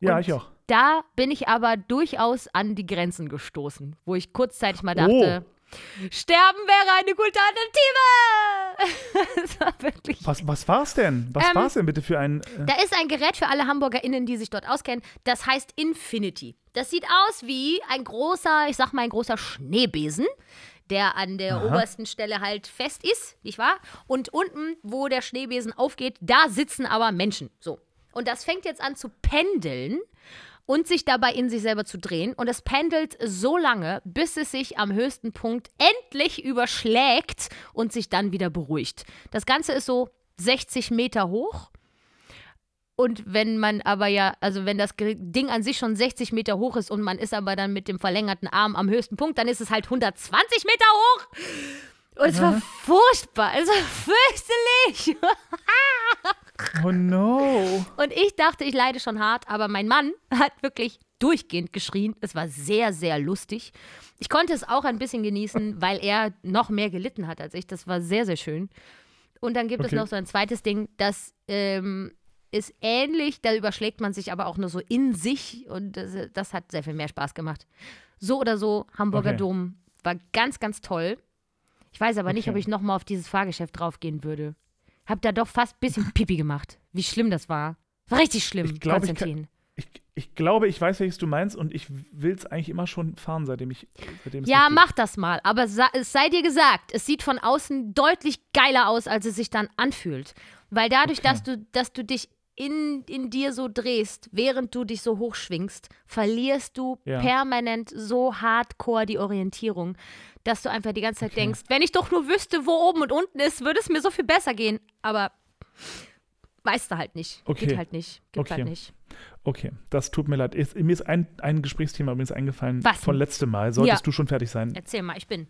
ja, und ich auch. Da bin ich aber durchaus an die Grenzen gestoßen, wo ich kurzzeitig mal dachte, Sterben wäre eine gute Alternative. *laughs* das war wirklich Was, was war's denn? Was Ähm, war's denn bitte für ein. Äh, da ist ein Gerät für alle HamburgerInnen, die sich dort auskennen. Das heißt Infinity. Das sieht aus wie ein großer, ich sag mal, ein großer Schneebesen, der an der Aha. obersten Stelle halt fest ist, nicht wahr? Und unten, wo der Schneebesen aufgeht, da sitzen aber Menschen. So. Und das fängt jetzt an zu pendeln und sich dabei in sich selber zu drehen. Und es pendelt so lange, bis es sich am höchsten Punkt endlich überschlägt und sich dann wieder beruhigt. Das Ganze ist so 60 Meter hoch. Und wenn man aber ja, also wenn das Ding an sich schon 60 Meter hoch ist und man ist aber dann mit dem verlängerten Arm am höchsten Punkt, dann ist es halt 120 Meter hoch. Und es war furchtbar, es war fürchterlich. *laughs* oh no. Und ich dachte, ich leide schon hart, aber mein Mann hat wirklich durchgehend geschrien. Es war sehr, sehr lustig. Ich konnte es auch ein bisschen genießen, weil er noch mehr gelitten hat als ich. Das war sehr, sehr schön. Und dann gibt Okay. es noch so ein zweites Ding, das ähm, ist ähnlich, da überschlägt man sich aber auch nur so in sich und das, das hat sehr viel mehr Spaß gemacht. So oder so, Hamburger Okay. Dom war ganz, ganz toll. Ich weiß aber nicht, Okay. ob ich nochmal auf dieses Fahrgeschäft draufgehen würde. Hab da doch fast ein bisschen Pipi gemacht. Wie schlimm das war. War richtig schlimm, Ich glaub, ich kann- Konstantin. Ich, ich glaube, ich weiß, welches du meinst und ich will es eigentlich immer schon fahren, seitdem ich. Seitdem Ja, nicht mach das mal. Aber es sei dir gesagt, es sieht von außen deutlich geiler aus, als es sich dann anfühlt. Weil dadurch, Okay. dass, du, dass du dich in, in dir so drehst, während du dich so hochschwingst, verlierst du Ja. permanent so hardcore die Orientierung, dass du einfach die ganze Zeit Okay. denkst, wenn ich doch nur wüsste, wo oben und unten ist, würde es mir so viel besser gehen. Aber weißt du halt nicht. Okay. Geht halt nicht. Geht Okay. halt nicht. Okay, das tut mir leid. Ist, mir ist ein, ein Gesprächsthema übrigens eingefallen Was von letztem Mal. Solltest Ja. du schon fertig sein? Erzähl mal, ich bin.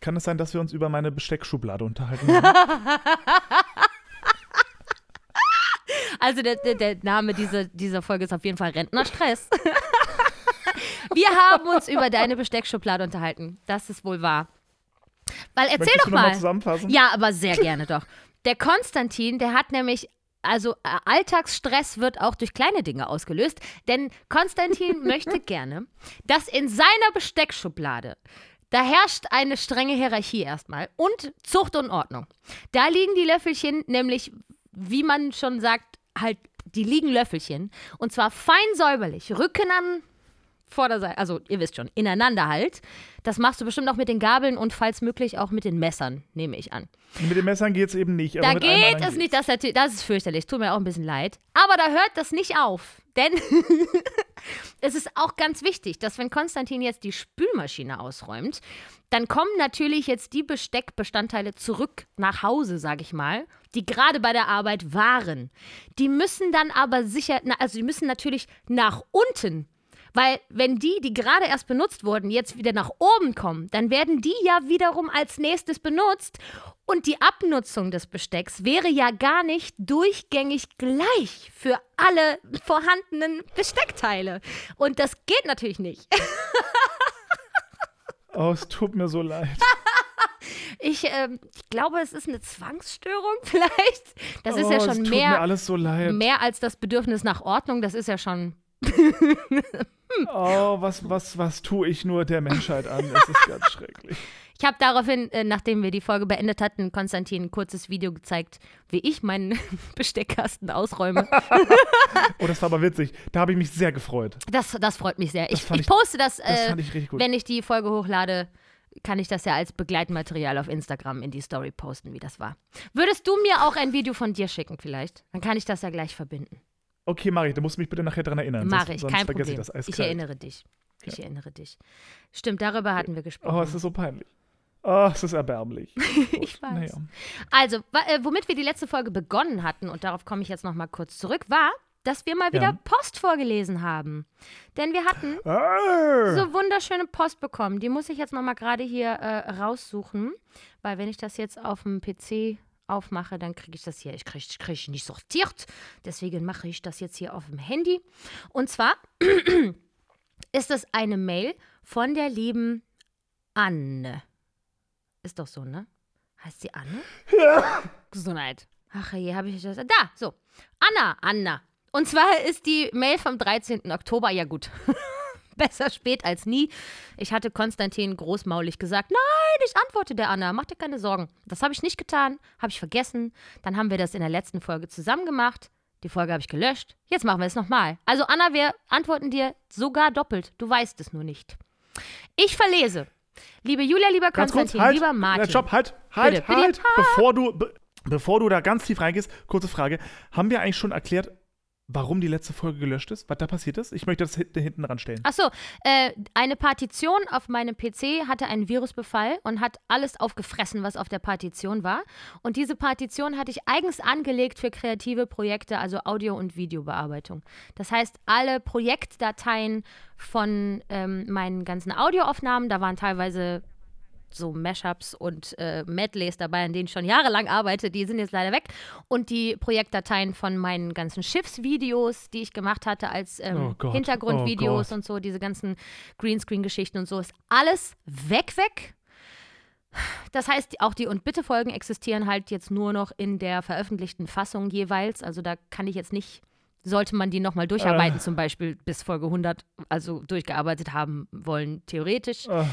Kann es sein, dass wir uns über meine Besteckschublade unterhalten haben? *laughs* Also der, der, der Name dieser, dieser Folge ist auf jeden Fall Rentnerstress. *laughs* Wir haben uns über deine Besteckschublade unterhalten. Das ist wohl wahr. Weil erzähl Möchtest doch mal mal. zusammenfassen? Ja, aber sehr gerne doch. Der Konstantin, der hat nämlich, also äh, Alltagsstress wird auch durch kleine Dinge ausgelöst, denn Konstantin *laughs* möchte gerne, dass in seiner Besteckschublade, da herrscht eine strenge Hierarchie erstmal und Zucht und Ordnung. Da liegen die Löffelchen nämlich, wie man schon sagt, halt, die liegen Löffelchen und zwar fein säuberlich, Rücken an Vorderseite, also ihr wisst schon, ineinander halt. Das machst du bestimmt auch mit den Gabeln und falls möglich auch mit den Messern, nehme ich an. Mit den Messern geht es eben nicht. Da geht es nicht, das, das ist fürchterlich, tut mir auch ein bisschen leid. Aber da hört das nicht auf, denn *laughs* es ist auch ganz wichtig, dass wenn Konstantin jetzt die Spülmaschine ausräumt, dann kommen natürlich jetzt die Besteckbestandteile zurück nach Hause, sage ich mal, die gerade bei der Arbeit waren. Die müssen dann aber sicher, also die müssen natürlich nach unten weil wenn die, die gerade erst benutzt wurden, jetzt wieder nach oben kommen, dann werden die ja wiederum als nächstes benutzt. Und die Abnutzung des Bestecks wäre ja gar nicht durchgängig gleich für alle vorhandenen Besteckteile. Und das geht natürlich nicht. *laughs* Oh, es tut mir so leid. Ich, ähm, ich glaube, es ist eine Zwangsstörung *laughs* vielleicht. Das ist oh, ja es schon tut mir mehr, alles so leid. mehr als das Bedürfnis nach Ordnung. Das ist ja schon *laughs* Oh, was, was, was tue ich nur der Menschheit an? Es ist ganz schrecklich. Ich habe daraufhin, äh, nachdem wir die Folge beendet hatten, Konstantin ein kurzes Video gezeigt, wie ich meinen *laughs* Besteckkasten ausräume. *laughs* Oh, das war aber witzig. Da habe ich mich sehr gefreut. Das, das freut mich sehr. Ich, ich ich- poste das, Das äh, fand ich richtig gut. wenn ich die Folge hochlade, kann ich das ja als Begleitmaterial auf Instagram in die Story posten, wie das war. Würdest du mir auch ein Video von dir schicken vielleicht? Dann kann ich das ja gleich verbinden. Okay, mach ich. Du musst mich bitte nachher daran erinnern. Mache ich, sonst kein Problem. ich das Ich, erinnere dich. Ich erinnere dich. Stimmt, darüber hatten wir gesprochen. Oh, es ist so peinlich. Oh, es ist erbärmlich. *laughs* Ich weiß. Naja. Also, äh, womit wir die letzte Folge begonnen hatten, und darauf komme ich jetzt nochmal kurz zurück, war, dass wir mal wieder Ja. Post vorgelesen haben. Denn wir hatten Ah, so wunderschöne Post bekommen. Die muss ich jetzt nochmal gerade hier äh, raussuchen, weil wenn ich das jetzt auf dem PC aufmache, dann kriege ich das hier, ich kriege krieg ich nicht sortiert. Deswegen mache ich das jetzt hier auf dem Handy. Und zwar *clears throat* ist es eine Mail von der lieben Anne. Ist doch so, ne? Heißt sie Anne? Gesundheit. Ach je, habe ich das. Da, so. Anna, Anna. Und zwar ist die Mail vom 13. Oktober, ja gut. *laughs* Besser spät als nie. Ich hatte Konstantin großmaulig gesagt, nein, ich antworte der Anna, mach dir keine Sorgen. Das habe ich nicht getan, habe ich vergessen. Dann haben wir das in der letzten Folge zusammen gemacht. Die Folge habe ich gelöscht. Jetzt machen wir es nochmal. Also Anna, wir antworten dir sogar doppelt. Du weißt es nur nicht. Ich verlese. Liebe Julia, lieber ganz kurz, Konstantin, halt. lieber Martin. Äh, Stopp, halt, halt, Bitte, bitte. halt. Bevor du, be, bevor du da ganz tief reingehst, kurze Frage. Haben wir eigentlich schon erklärt, warum die letzte Folge gelöscht ist? Was da passiert ist? Ich möchte das hinten, hinten ranstellen. Achso, äh, eine Partition auf meinem PC hatte einen Virusbefall und hat alles aufgefressen, was auf der Partition war. Und diese Partition hatte ich eigens angelegt für kreative Projekte, also Audio- und Videobearbeitung. Das heißt, alle Projektdateien von ähm, meinen ganzen Audioaufnahmen, da waren teilweise so Mashups und äh, Medleys dabei, an denen ich schon jahrelang arbeite, die sind jetzt leider weg. Und die Projektdateien von meinen ganzen Schiffsvideos, die ich gemacht hatte als ähm, Oh Hintergrundvideos oh und so, diese ganzen Greenscreen-Geschichten und so, ist alles weg, weg. Das heißt, auch die Und Bitte-Folgen existieren halt jetzt nur noch in der veröffentlichten Fassung jeweils. Also da kann ich jetzt nicht, sollte man die nochmal durcharbeiten, zum Beispiel bis Folge 100, also durchgearbeitet haben wollen, theoretisch Ah,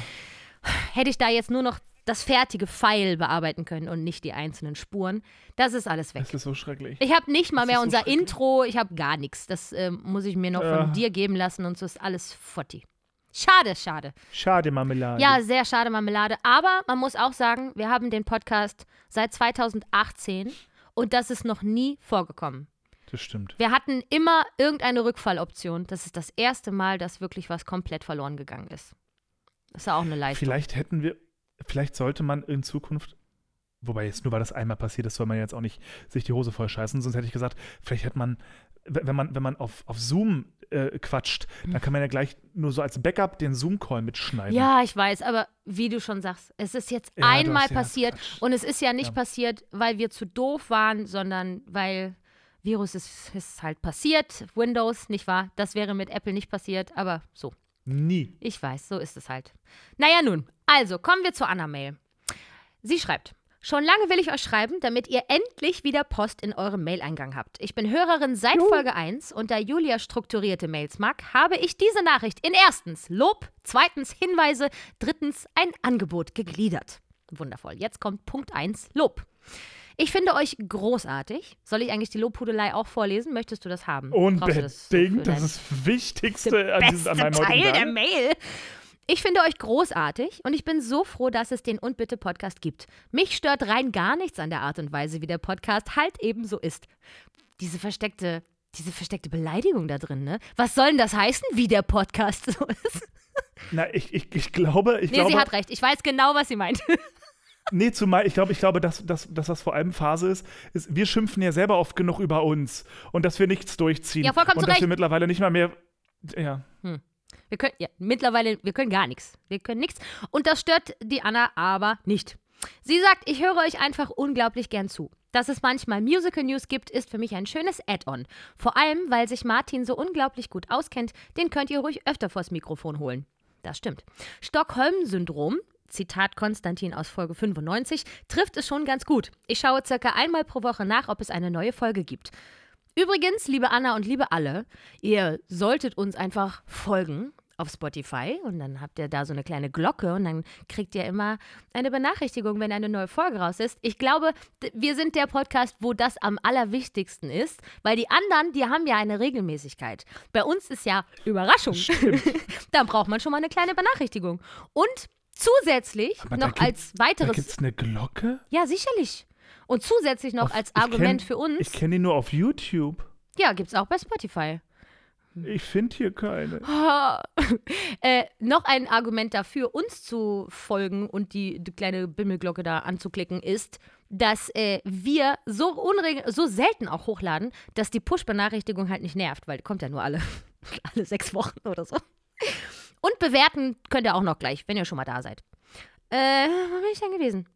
hätte ich da jetzt nur noch das fertige File bearbeiten können und nicht die einzelnen Spuren. Das ist alles weg. es ist so schrecklich. Ich habe nicht mal Das mehr so unser schrecklich. Intro, ich habe gar nichts. Das ähm, muss ich mir noch Ja. von dir geben lassen und so ist alles fotti. Schade, schade. Schade, Marmelade. Ja, sehr schade, Marmelade. Aber man muss auch sagen, wir haben den Podcast seit 2018 und das ist noch nie vorgekommen. Das stimmt. Wir hatten immer irgendeine Rückfalloption. Das ist das erste Mal, dass wirklich was komplett verloren gegangen ist. Das ist ja auch eine Leistung. Vielleicht hätten wir, vielleicht sollte man in Zukunft wobei jetzt nur weil das einmal passiert ist, soll man jetzt auch nicht sich die Hose voll scheißen. Sonst hätte ich gesagt, vielleicht hätte man, wenn man, wenn man auf, auf Zoom äh, quatscht, dann kann man ja gleich nur so als Backup den Zoom-Call mitschneiden. Ja, ich weiß, aber wie du schon sagst, es ist jetzt Ja, einmal ja passiert Quatsch. und es ist ja nicht Ja. passiert, weil wir zu doof waren, sondern weil Virus ist, ist halt passiert, Windows, nicht wahr? Das wäre mit Apple nicht passiert, aber so. Nie. Ich weiß, so ist es halt. Naja, nun, also kommen wir zu Anna-Mail. Sie schreibt. Schon lange will ich euch schreiben, damit ihr endlich wieder Post in eurem Maileingang habt. Ich bin Hörerin seit Folge 1 und da Julia strukturierte Mails mag, habe ich diese Nachricht in erstens Lob, zweitens Hinweise, drittens ein Angebot gegliedert. Wundervoll. Jetzt kommt Punkt 1, Lob. Ich finde euch großartig. Soll ich eigentlich die Lobhudelei auch vorlesen? Möchtest du das haben? Das Unbedingt. Das, dein- ist das Wichtigste an, diesem, an meinem Teil der. Mail. Ich finde euch großartig und ich bin so froh, dass es den Und Bitte Podcast gibt. Mich stört rein gar nichts an der Art und Weise, wie der Podcast halt eben so ist. Diese versteckte, diese versteckte Beleidigung da drin, ne? Was soll denn das heißen, wie der Podcast so ist? Na, ich, ich, ich glaube, ich nee, glaube, sie hat recht. Ich weiß genau, was sie meint. Nee, zumal ich glaube, ich glaube, dass, dass, dass das vor allem Phase ist, ist, wir schimpfen ja selber oft genug über uns und dass wir nichts durchziehen. Ja, vollkommen und dass Recht. wir mittlerweile nicht mal mehr. Ja. Wir können, ja, mittlerweile, wir können gar nichts. Wir können nichts. Und das stört die Anna aber nicht. Sie sagt, ich höre euch einfach unglaublich gern zu. Dass es manchmal Musical News gibt, ist für mich ein schönes Add-on. Vor allem, weil sich Martin so unglaublich gut auskennt, den könnt ihr ruhig öfter vors Mikrofon holen. Das stimmt. Stockholm-Syndrom, Zitat Konstantin aus Folge 95, trifft es schon ganz gut. Ich schaue circa einmal pro Woche nach, ob es eine neue Folge gibt. Übrigens, liebe Anna und liebe alle, ihr solltet uns einfach folgen auf Spotify und dann habt ihr da so eine kleine Glocke und dann kriegt ihr immer eine Benachrichtigung, wenn eine neue Folge raus ist. Ich glaube, wir sind der Podcast, wo das am allerwichtigsten ist, weil die anderen, die haben ja eine Regelmäßigkeit. Bei uns ist ja Überraschung. *laughs* dann braucht man schon mal eine kleine Benachrichtigung. Und zusätzlich Aber noch gibt- als weiteres, gibt es eine Glocke? ja sicherlich. Und zusätzlich noch Auf- als ich kenn- Argument für uns, Ich kenne die nur auf YouTube. ja, gibt es auch bei Spotify. Ich finde hier keine. *laughs* äh, noch ein Argument dafür, uns zu folgen und die, die kleine Bimmelglocke da anzuklicken, ist, dass äh, wir so, unregel so selten auch hochladen, dass die Push-Benachrichtigung halt nicht nervt, weil die kommt ja nur alle, *laughs* alle sechs Wochen oder so. Und bewerten könnt ihr auch noch gleich, wenn ihr schon mal da seid. Äh, wo bin ich denn gewesen?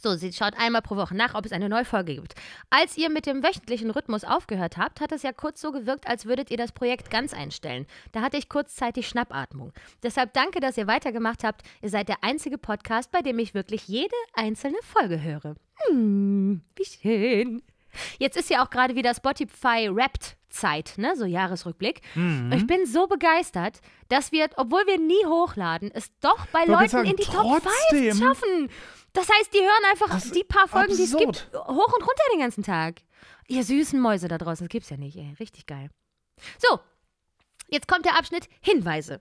So, sie schaut einmal pro Woche nach, ob es eine neue Folge gibt. Als ihr mit dem wöchentlichen Rhythmus aufgehört habt, hat es ja kurz so gewirkt, als würdet ihr das Projekt ganz einstellen. Da hatte ich kurzzeitig Schnappatmung. Deshalb danke, dass ihr weitergemacht habt. Ihr seid der einzige Podcast, bei dem ich wirklich jede einzelne Folge höre. Hm, wie schön. Jetzt ist ja auch gerade wieder Spotify Wrapped Zeit, ne? So Jahresrückblick. Mhm. Ich bin so begeistert, dass wir, obwohl wir nie hochladen, es doch bei Leuten sagen, in die Top 5 trotzdem. schaffen. Das heißt, die hören einfach die paar Folgen, die es gibt, hoch und runter den ganzen Tag. Ihr süßen Mäuse da draußen, das gibt's ja nicht, ey. Richtig geil. So, jetzt kommt der Abschnitt Hinweise.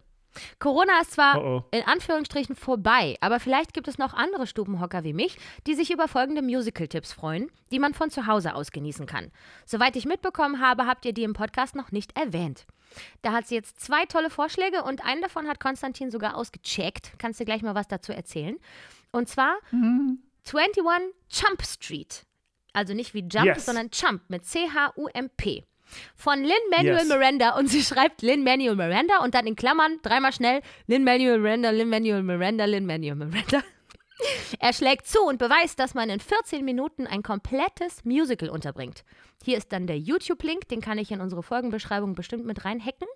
Corona ist zwar Oh oh. in Anführungsstrichen vorbei, aber vielleicht gibt es noch andere Stubenhocker wie mich, die sich über folgende Musical-Tipps freuen, die man von zu Hause aus genießen kann. Soweit ich mitbekommen habe, habt ihr die im Podcast noch nicht erwähnt. Da hat sie jetzt zwei tolle Vorschläge und einen davon hat Konstantin sogar ausgecheckt. Kannst du gleich mal was dazu erzählen? Und zwar 21 Chump Street. Also nicht wie Jump, Yes. sondern Chump mit C-H-U-M-P. Von Lin-Manuel Yes. Miranda und sie schreibt Lin-Manuel Miranda und dann in Klammern dreimal schnell Lin-Manuel Miranda, Lin-Manuel Miranda, Lin-Manuel Miranda. Er schlägt zu und beweist, dass man in 14 Minuten ein komplettes Musical unterbringt. Hier ist dann der YouTube-Link, den kann ich in unsere Folgenbeschreibung bestimmt mit reinhacken.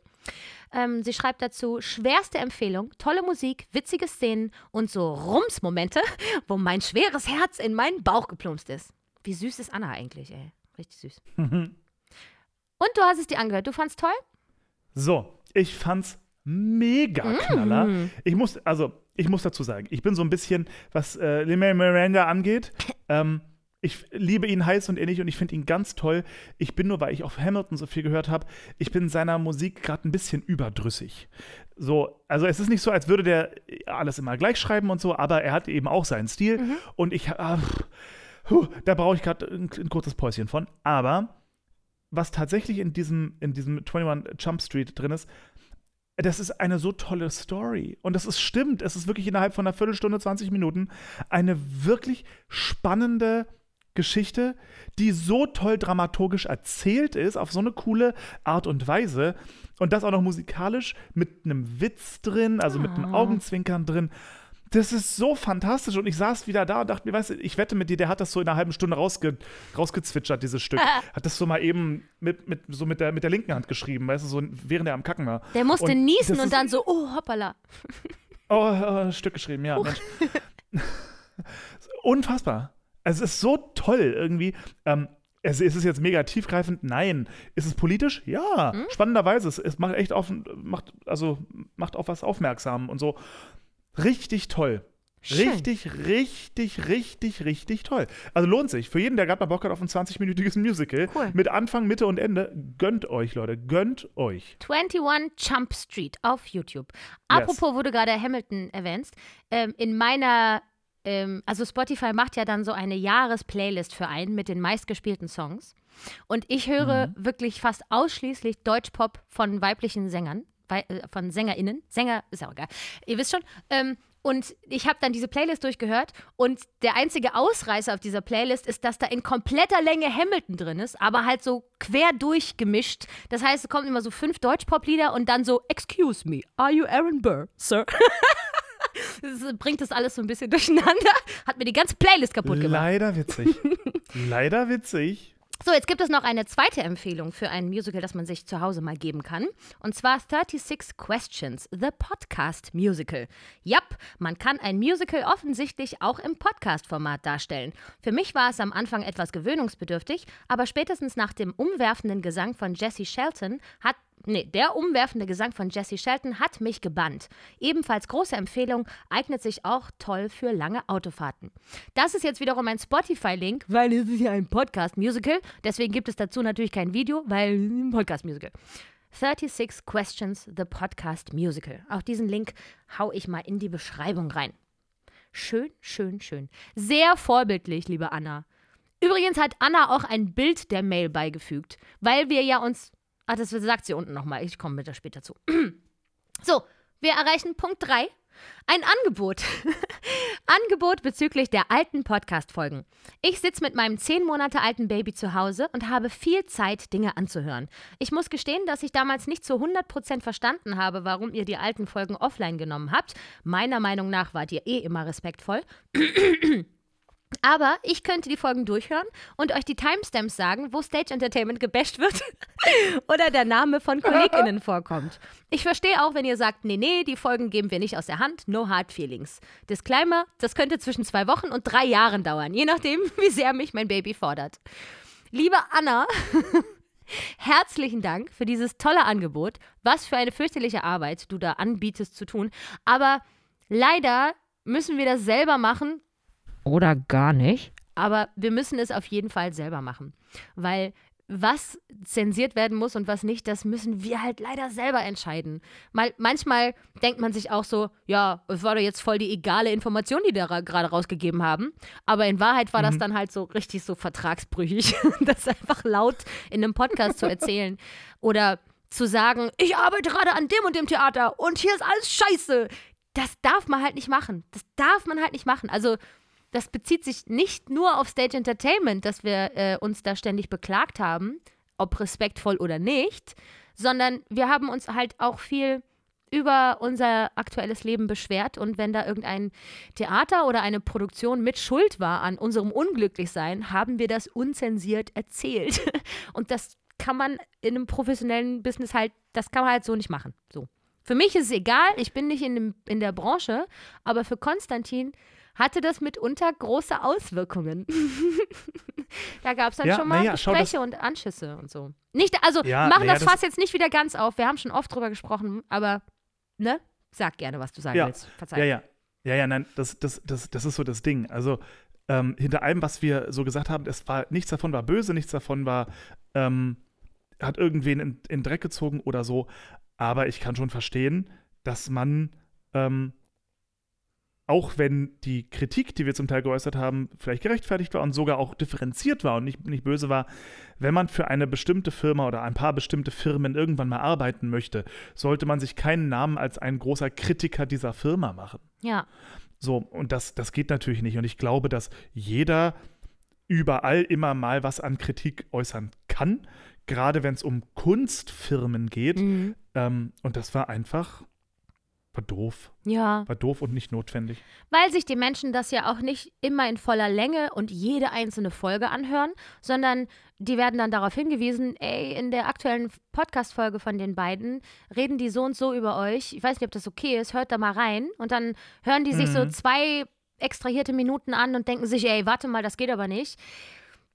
Ähm, sie schreibt dazu, schwerste Empfehlung, tolle Musik, witzige Szenen und so Rums-Momente, wo mein schweres Herz in meinen Bauch geplumpst ist. Wie süß ist Anna eigentlich, ey. Richtig süß. *laughs* und du hast es dir angehört. Du fandst toll? So, ich fand's mega Mm. knaller. Ich muss, also, ich muss dazu sagen, ich bin so ein bisschen, was äh, Lin-Manuel Miranda angeht, *laughs* ähm, ich liebe ihn heiß und innig und ich finde ihn ganz toll. Ich bin nur, weil ich auf Hamilton so viel gehört habe, ich bin seiner Musik gerade ein bisschen überdrüssig. So, also es ist nicht so, als würde der alles immer gleich schreiben und so, aber er hat eben auch seinen Stil und ich, pff, puh, da brauche ich gerade ein, ein kurzes Päuschen von. Aber was tatsächlich in diesem, in diesem 21 Jump Street drin ist, das ist eine so tolle Story. Und das ist stimmt. Es ist wirklich innerhalb von einer Viertelstunde, 20 Minuten eine wirklich spannende Geschichte, die so toll dramaturgisch erzählt ist, auf so eine coole Art und Weise. Und das auch noch musikalisch mit einem Witz drin, also mit einem Ah. Augenzwinkern drin. Das ist so fantastisch. Und ich saß wieder da und dachte mir, weißt du, ich wette mit dir, der hat das so in einer halben Stunde rausge rausgezwitschert, dieses Stück. Hat das so mal eben mit, mit, so mit, der, mit der linken Hand geschrieben, weißt du, so während er am Kacken war. Der musste Und niesen und dann so, oh, hoppala. *laughs* Oh, äh, Stück geschrieben, ja, Mensch. *laughs* Unfassbar. Also es ist so toll irgendwie. Ähm, es, ist es jetzt mega tiefgreifend? Nein. Ist es politisch? Ja. Hm? Spannenderweise. Es, es macht echt auf, macht, also macht auf was aufmerksam und so. Richtig toll. Schön. Richtig, richtig, richtig, richtig toll. Also lohnt sich. Für jeden, der gerade mal Bock hat auf ein 20-minütiges Musical Cool. mit Anfang, Mitte und Ende, gönnt euch, Leute. Gönnt euch. 21 Jump Street auf YouTube. Apropos, wo du gerade Hamilton erwähnst, ähm, in meiner, ähm, also Spotify macht ja dann so eine Jahresplaylist für einen mit den meistgespielten Songs. Und ich höre wirklich fast ausschließlich Deutschpop von weiblichen Sängern, von SängerInnen. Sänger ist auch egal. Ihr wisst schon. Ähm, und ich habe dann diese Playlist durchgehört und der einzige Ausreißer auf dieser Playlist ist, dass da in kompletter Länge Hamilton drin ist, aber halt so quer durchgemischt. Das heißt, es kommen immer so fünf Deutschpop-Lieder und dann so Excuse me, are you Aaron Burr, sir? *laughs* das bringt das alles so ein bisschen durcheinander. Hat mir die ganze Playlist kaputt gemacht. Leider witzig. Leider witzig. So, jetzt gibt es noch eine zweite Empfehlung für ein Musical, das man sich zu Hause mal geben kann. Und zwar 36 Questions, The Podcast Musical. Jap, man kann ein Musical offensichtlich auch im Podcast-Format darstellen. Für mich war es am Anfang etwas gewöhnungsbedürftig, aber spätestens nach dem umwerfenden Gesang von Jesse Shelton hat Nee, der umwerfende Gesang von Jesse Shelton hat mich gebannt. Ebenfalls große Empfehlung, eignet sich auch toll für lange Autofahrten. Das ist jetzt wiederum ein Spotify-Link, weil es ist ja ein Podcast-Musical. Deswegen gibt es dazu natürlich kein Video, weil ein Podcast-Musical. 36 Questions, the Podcast Musical. Auch diesen Link hau ich mal in die Beschreibung rein. Schön, schön, schön. Sehr vorbildlich, liebe Anna. Übrigens hat Anna auch ein Bild der Mail beigefügt, weil wir ja uns. Ah, das sagt sie unten nochmal. Ich komme bitte später zu. *clears throat* So, wir erreichen Punkt 3. Ein Angebot. *laughs* Angebot bezüglich der alten Podcast-Folgen. Ich sitze mit meinem zehn Monate alten Baby zu Hause und habe viel Zeit, Dinge anzuhören. Ich muss gestehen, dass ich damals nicht zu 100% verstanden habe, warum ihr die alten Folgen offline genommen habt. Meiner Meinung nach wart ihr eh immer respektvoll. *clears throat* Aber ich könnte die Folgen durchhören und euch die Timestamps sagen, wo Stage Entertainment gebasht wird *laughs* oder der Name von KollegInnen vorkommt. Ich verstehe auch, wenn ihr sagt, nee, nee, die Folgen geben wir nicht aus der Hand, no hard feelings. Disclaimer, das könnte zwischen zwei Wochen und drei Jahren dauern, je nachdem, *laughs* wie sehr mich mein Baby fordert. Liebe Anna, *laughs* herzlichen Dank für dieses tolle Angebot. Was für eine fürchterliche Arbeit du da anbietest zu tun. Aber leider müssen wir das selber machen oder gar nicht. Aber wir müssen es auf jeden Fall selber machen. Weil was zensiert werden muss und was nicht, das müssen wir halt leider selber entscheiden. Mal, manchmal denkt man sich auch so, ja, es war doch jetzt voll die egale Information, die da ra- gerade rausgegeben haben. Aber in Wahrheit war das dann halt so richtig so vertragsbrüchig, *laughs* das einfach laut in einem Podcast zu erzählen. Oder zu sagen, ich arbeite gerade an dem und dem Theater und hier ist alles scheiße. Das darf man halt nicht machen. Das darf man halt nicht machen. Also das bezieht sich nicht nur auf Stage Entertainment, dass wir äh, uns da ständig beklagt haben, ob respektvoll oder nicht, sondern wir haben uns halt auch viel über unser aktuelles Leben beschwert und wenn da irgendein Theater oder eine Produktion mit Schuld war an unserem Unglücklichsein, haben wir das unzensiert erzählt. *laughs* Und das kann man in einem professionellen Business halt, das kann man halt so nicht machen. So. Für mich ist es egal, ich bin nicht in, dem, in der Branche, aber für Konstantin hatte das mitunter große Auswirkungen. *laughs* da gab es dann Ja, schon mal ja, Gespräche und Anschüsse und so. Nicht, also Ja, machen das das- Fass jetzt nicht wieder ganz auf. Wir haben schon oft drüber gesprochen, aber ne? Sag gerne, was du sagen Ja. willst. Verzeih. Ja, ja. Ja, ja, nein, das, das, das, das ist so das Ding. Also, ähm, hinter allem, was wir so gesagt haben, es war, nichts davon war böse, nichts davon war, ähm, hat irgendwen in, in Dreck gezogen oder so. Aber ich kann schon verstehen, dass man, ähm, auch wenn die Kritik, die wir zum Teil geäußert haben, vielleicht gerechtfertigt war und sogar auch differenziert war und nicht, nicht böse war, wenn man für eine bestimmte Firma oder ein paar bestimmte Firmen irgendwann mal arbeiten möchte, sollte man sich keinen Namen als ein großer Kritiker dieser Firma machen. Ja. So, und das, das geht natürlich nicht. Und ich glaube, dass jeder überall immer mal was an Kritik äußern kann, gerade wenn es um Kunstfirmen geht. Mhm. Ähm, und das war einfach, war doof. Ja. War doof und nicht notwendig. Weil sich die Menschen das ja auch nicht immer in voller Länge und jede einzelne Folge anhören, sondern die werden dann darauf hingewiesen, ey, in der aktuellen Podcast-Folge von den beiden reden die so und so über euch. Ich weiß nicht, ob das okay ist, hört da mal rein. Und dann hören die sich so Mhm. zwei extrahierte Minuten an und denken sich, ey, warte mal, das geht aber nicht.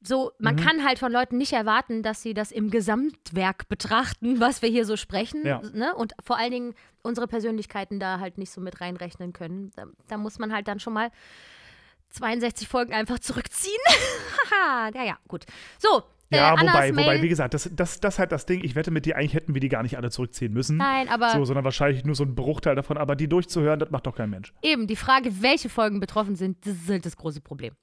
So, man Mhm. kann halt von Leuten nicht erwarten, dass sie das im Gesamtwerk betrachten, *laughs* was wir hier so sprechen. Ja. Ne? Und vor allen Dingen unsere Persönlichkeiten da halt nicht so mit reinrechnen können. Da, da muss man halt dann schon mal 62 Folgen einfach zurückziehen. *laughs* Haha, ja, ja, gut. So, Ja, äh, wobei, wobei, wie gesagt, das, das, das halt das Ding, ich wette mit dir, eigentlich hätten wir die gar nicht alle zurückziehen müssen. Nein, aber So, sondern wahrscheinlich nur so ein Bruchteil davon, aber die durchzuhören, das macht doch kein Mensch. eben die Frage, welche Folgen betroffen sind, das ist halt das große Problem.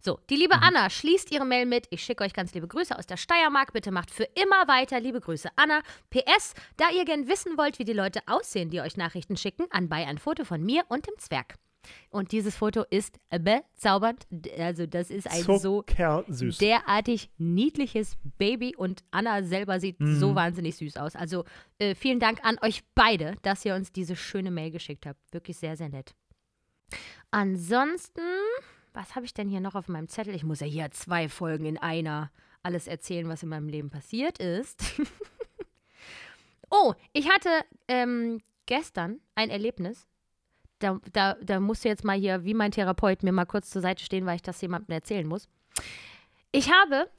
So, die liebe Anna schließt ihre Mail mit. Ich schicke euch ganz liebe Grüße aus der Steiermark. Bitte macht für immer weiter. Liebe Grüße, Anna. PS, da ihr gern wissen wollt, wie die Leute aussehen, die euch Nachrichten schicken, anbei ein Foto von mir und dem Zwerg. Und dieses Foto ist bezaubernd. Also, das ist ein so derartig niedliches Baby und Anna selber sieht so wahnsinnig süß aus. Also äh, vielen Dank an euch beide, dass ihr uns diese schöne Mail geschickt habt. Wirklich sehr, sehr nett. Ansonsten, was habe ich denn hier noch auf meinem Zettel? Ich muss ja hier zwei Folgen in einer alles erzählen, was in meinem Leben passiert ist. *laughs* oh, ich hatte ähm, gestern ein Erlebnis. Da, da, da musst du jetzt mal hier, wie mein Therapeut, mir mal kurz zur Seite stehen, weil ich das jemandem erzählen muss. Ich habe,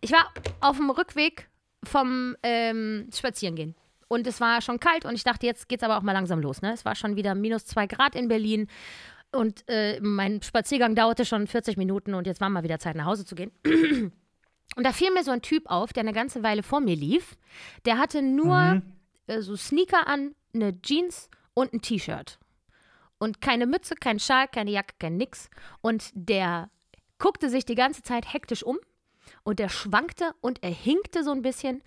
ich war auf dem Rückweg vom ähm, Spazierengehen. Und es war schon kalt und ich dachte, jetzt geht's aber auch mal langsam los. Ne? Es war schon wieder minus zwei Grad in Berlin und äh, mein Spaziergang dauerte schon 40 Minuten und jetzt war mal wieder Zeit, nach Hause zu gehen. *clears throat* Und da fiel mir so ein Typ auf, der eine ganze Weile vor mir lief. Der hatte nur äh, so Sneaker an, eine Jeans und ein T-Shirt. Und keine Mütze, kein Schal, keine Jacke, kein nix. Und der guckte sich die ganze Zeit hektisch um und der schwankte und er hinkte so ein bisschen.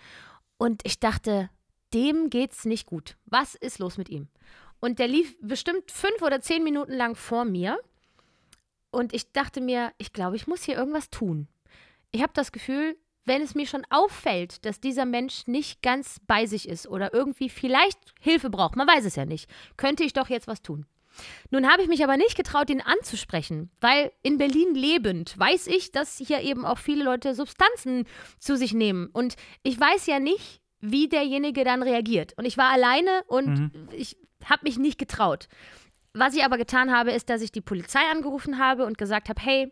Und ich dachte, dem geht's nicht gut. Was ist los mit ihm? Und der lief bestimmt fünf oder zehn Minuten lang vor mir. Und ich dachte mir, ich glaube, ich muss hier irgendwas tun. Ich habe das Gefühl, wenn es mir schon auffällt, dass dieser Mensch nicht ganz bei sich ist oder irgendwie vielleicht Hilfe braucht, man weiß es ja nicht, könnte ich doch jetzt was tun. Nun habe ich mich aber nicht getraut, ihn anzusprechen, weil in Berlin lebend weiß ich, dass hier eben auch viele Leute Substanzen zu sich nehmen. Und ich weiß ja nicht, wie derjenige dann reagiert. Und ich war alleine und ich habe mich nicht getraut. Was ich aber getan habe, ist, dass ich die Polizei angerufen habe und gesagt habe, hey,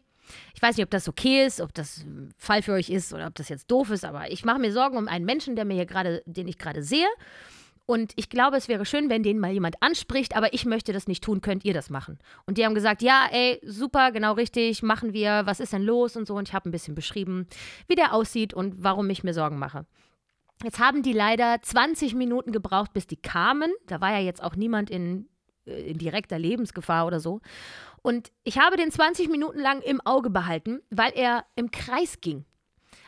ich weiß nicht, ob das okay ist, ob das ein Fall für euch ist oder ob das jetzt doof ist, aber ich mache mir Sorgen um einen Menschen, der mir hier gerade, den ich gerade sehe. Und ich glaube, es wäre schön, wenn den mal jemand anspricht, aber ich möchte das nicht tun, könnt ihr das machen? Und die haben gesagt, ja, ey, super, genau richtig, machen wir, was ist denn los und so. Und ich habe ein bisschen beschrieben, wie der aussieht und warum ich mir Sorgen mache. Jetzt haben die leider 20 Minuten gebraucht, bis die kamen. Da war ja jetzt auch niemand in, äh, in direkter Lebensgefahr oder so. Und ich habe den 20 Minuten lang im Auge behalten, weil er im Kreis ging.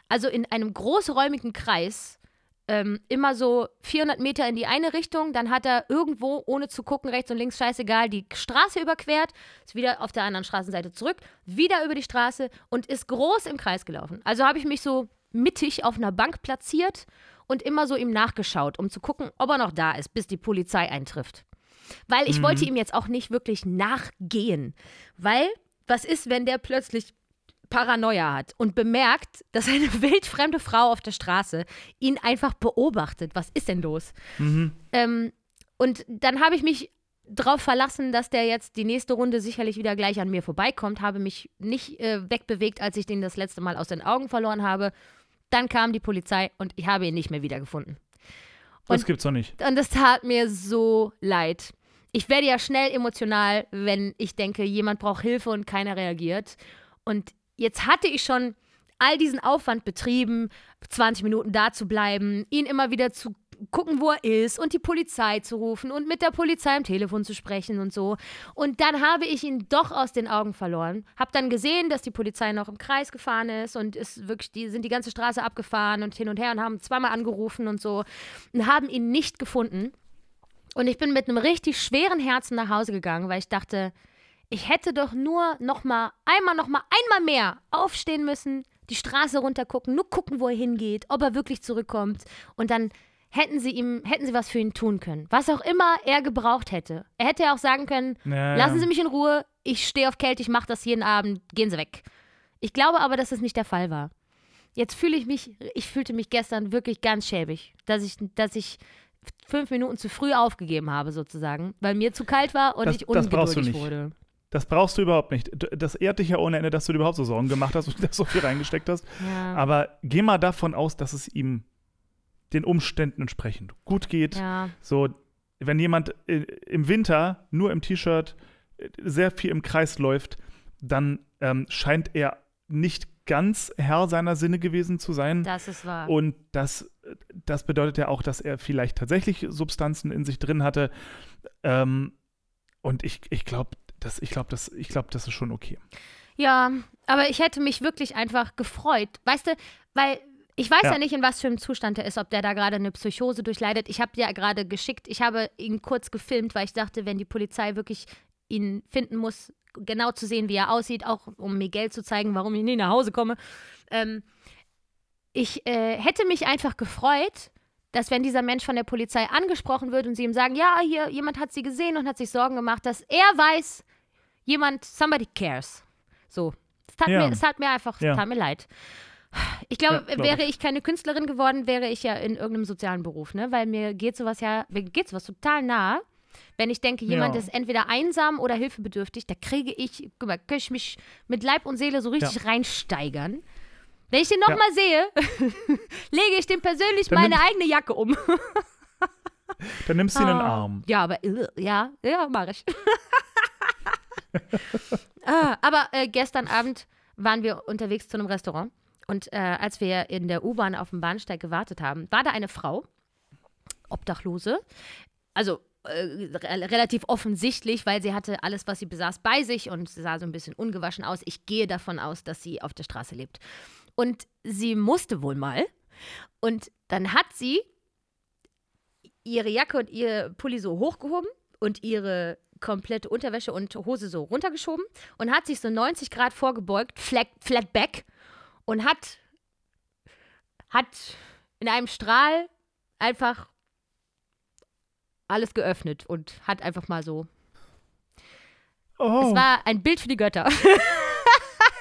Also in einem großräumigen Kreis, ähm, immer so 400 Meter in die eine Richtung, dann hat er irgendwo, ohne zu gucken, rechts und links, scheißegal, die Straße überquert, ist wieder auf der anderen Straßenseite zurück, wieder über die Straße und ist groß im Kreis gelaufen. Also habe ich mich so mittig auf einer Bank platziert und immer so ihm nachgeschaut, um zu gucken, ob er noch da ist, bis die Polizei eintrifft. Weil ich wollte ihm jetzt auch nicht wirklich nachgehen. Weil, was ist, wenn der plötzlich Paranoia hat und bemerkt, dass eine *laughs* wildfremde Frau auf der Straße ihn einfach beobachtet? Was ist denn los? Ähm, und dann habe ich mich darauf verlassen, dass der jetzt die nächste Runde sicherlich wieder gleich an mir vorbeikommt, habe mich nicht äh, wegbewegt, als ich den das letzte Mal aus den Augen verloren habe. Dann kam die Polizei und ich habe ihn nicht mehr wiedergefunden. Das Und- gibt's doch nicht. Und das tat mir so leid. Ich werde ja schnell emotional, wenn ich denke, jemand braucht Hilfe und keiner reagiert. Und jetzt hatte ich schon all diesen Aufwand betrieben, 20 Minuten da zu bleiben, ihn immer wieder zu gucken, wo er ist und die Polizei zu rufen und mit der Polizei am Telefon zu sprechen und so. Und dann habe ich ihn doch aus den Augen verloren. Hab dann gesehen, dass die Polizei noch im Kreis gefahren ist und ist wirklich, die sind die ganze Straße abgefahren und hin und her und haben zweimal angerufen und so und haben ihn nicht gefunden. Und ich bin mit einem richtig schweren Herzen nach Hause gegangen, weil ich dachte, ich hätte doch nur noch mal einmal noch mal einmal mehr aufstehen müssen, die Straße runtergucken, nur gucken, wo er hingeht, ob er wirklich zurückkommt und dann hätten sie ihm hätten sie was für ihn tun können, was auch immer er gebraucht hätte. Er hätte ja auch sagen können, Ja, lassen ja. Sie mich in Ruhe, ich stehe auf Kälte, ich mache das jeden Abend, gehen Sie weg. Ich glaube aber, dass das nicht der Fall war. Jetzt fühle ich mich, ich fühlte mich gestern wirklich ganz schäbig, dass ich, dass ich fünf Minuten zu früh aufgegeben habe, sozusagen, weil mir zu kalt war und Das- ich das brauchst du ungeduldig nicht. wurde. Das brauchst du überhaupt nicht. Das ehrt dich ja ohne Ende, dass du dir überhaupt so Sorgen gemacht hast und *laughs* da so viel reingesteckt hast. Ja. Aber geh mal davon aus, dass es ihm den Umständen entsprechend gut geht. ja. So, wenn jemand äh, im Winter nur im T-Shirt äh, sehr viel im Kreis läuft, dann ähm, scheint er nicht ganz Herr seiner Sinne gewesen zu sein. Das ist wahr. Und das, das bedeutet ja auch, dass er vielleicht tatsächlich Substanzen in sich drin hatte. Ähm, und ich, ich glaube, das, ich glaube, das, ich glaube, das ist schon okay. Ja, aber ich hätte mich wirklich einfach gefreut. Weißt du, weil ich weiß ja. Ja. nicht, in was für einem Zustand er ist, ob der da gerade eine Psychose durchleidet. Ich habe ja gerade geschickt, ich habe ihn kurz gefilmt, weil ich dachte, wenn die Polizei wirklich ihn finden muss, genau zu sehen, wie er aussieht, auch um mir Geld zu zeigen, warum ich nie nach Hause komme. Ähm, ich äh, hätte mich einfach gefreut, dass wenn dieser Mensch von der Polizei angesprochen wird und sie ihm sagen, ja, hier, jemand hat sie gesehen und hat sich Sorgen gemacht, dass er weiß, jemand, somebody cares. So. Es tat, Ja. mir, es tat mir einfach, Ja. es tat mir leid. Ich glaube, Ja, glaub wäre ich keine Künstlerin geworden, wäre ich ja in irgendeinem sozialen Beruf, ne? Weil mir geht sowas ja, mir geht sowas total nah. Wenn ich denke, jemand Ja. ist entweder einsam oder hilfebedürftig, da kriege ich, guck mal, kann ich mich mit Leib und Seele so richtig reinsteigern. Wenn ich den Ja. nochmal sehe, *laughs* lege ich dem persönlich Dann meine nimm- eigene Jacke um. *laughs* Dann nimmst du ihn in den Ah. Arm. Ja, aber äh, ja, ja, mach ich. *laughs* ah, aber äh, gestern Abend waren wir unterwegs zu einem Restaurant und äh, als wir in der U-Bahn auf dem Bahnsteig gewartet haben, war da eine Frau, Obdachlose, also äh, re relativ offensichtlich, weil sie hatte alles, was sie besaß, bei sich und sah so ein bisschen ungewaschen aus. Ich gehe davon aus, dass sie auf der Straße lebt. Und sie musste wohl mal. Und dann hat sie ihre Jacke und ihr Pulli so hochgehoben und ihre komplette Unterwäsche und Hose so runtergeschoben und hat sich so 90 Grad vorgebeugt, flat, flat back und hat, hat in einem Strahl einfach alles geöffnet und hat einfach mal so. Oh, Es war ein Bild für die Götter.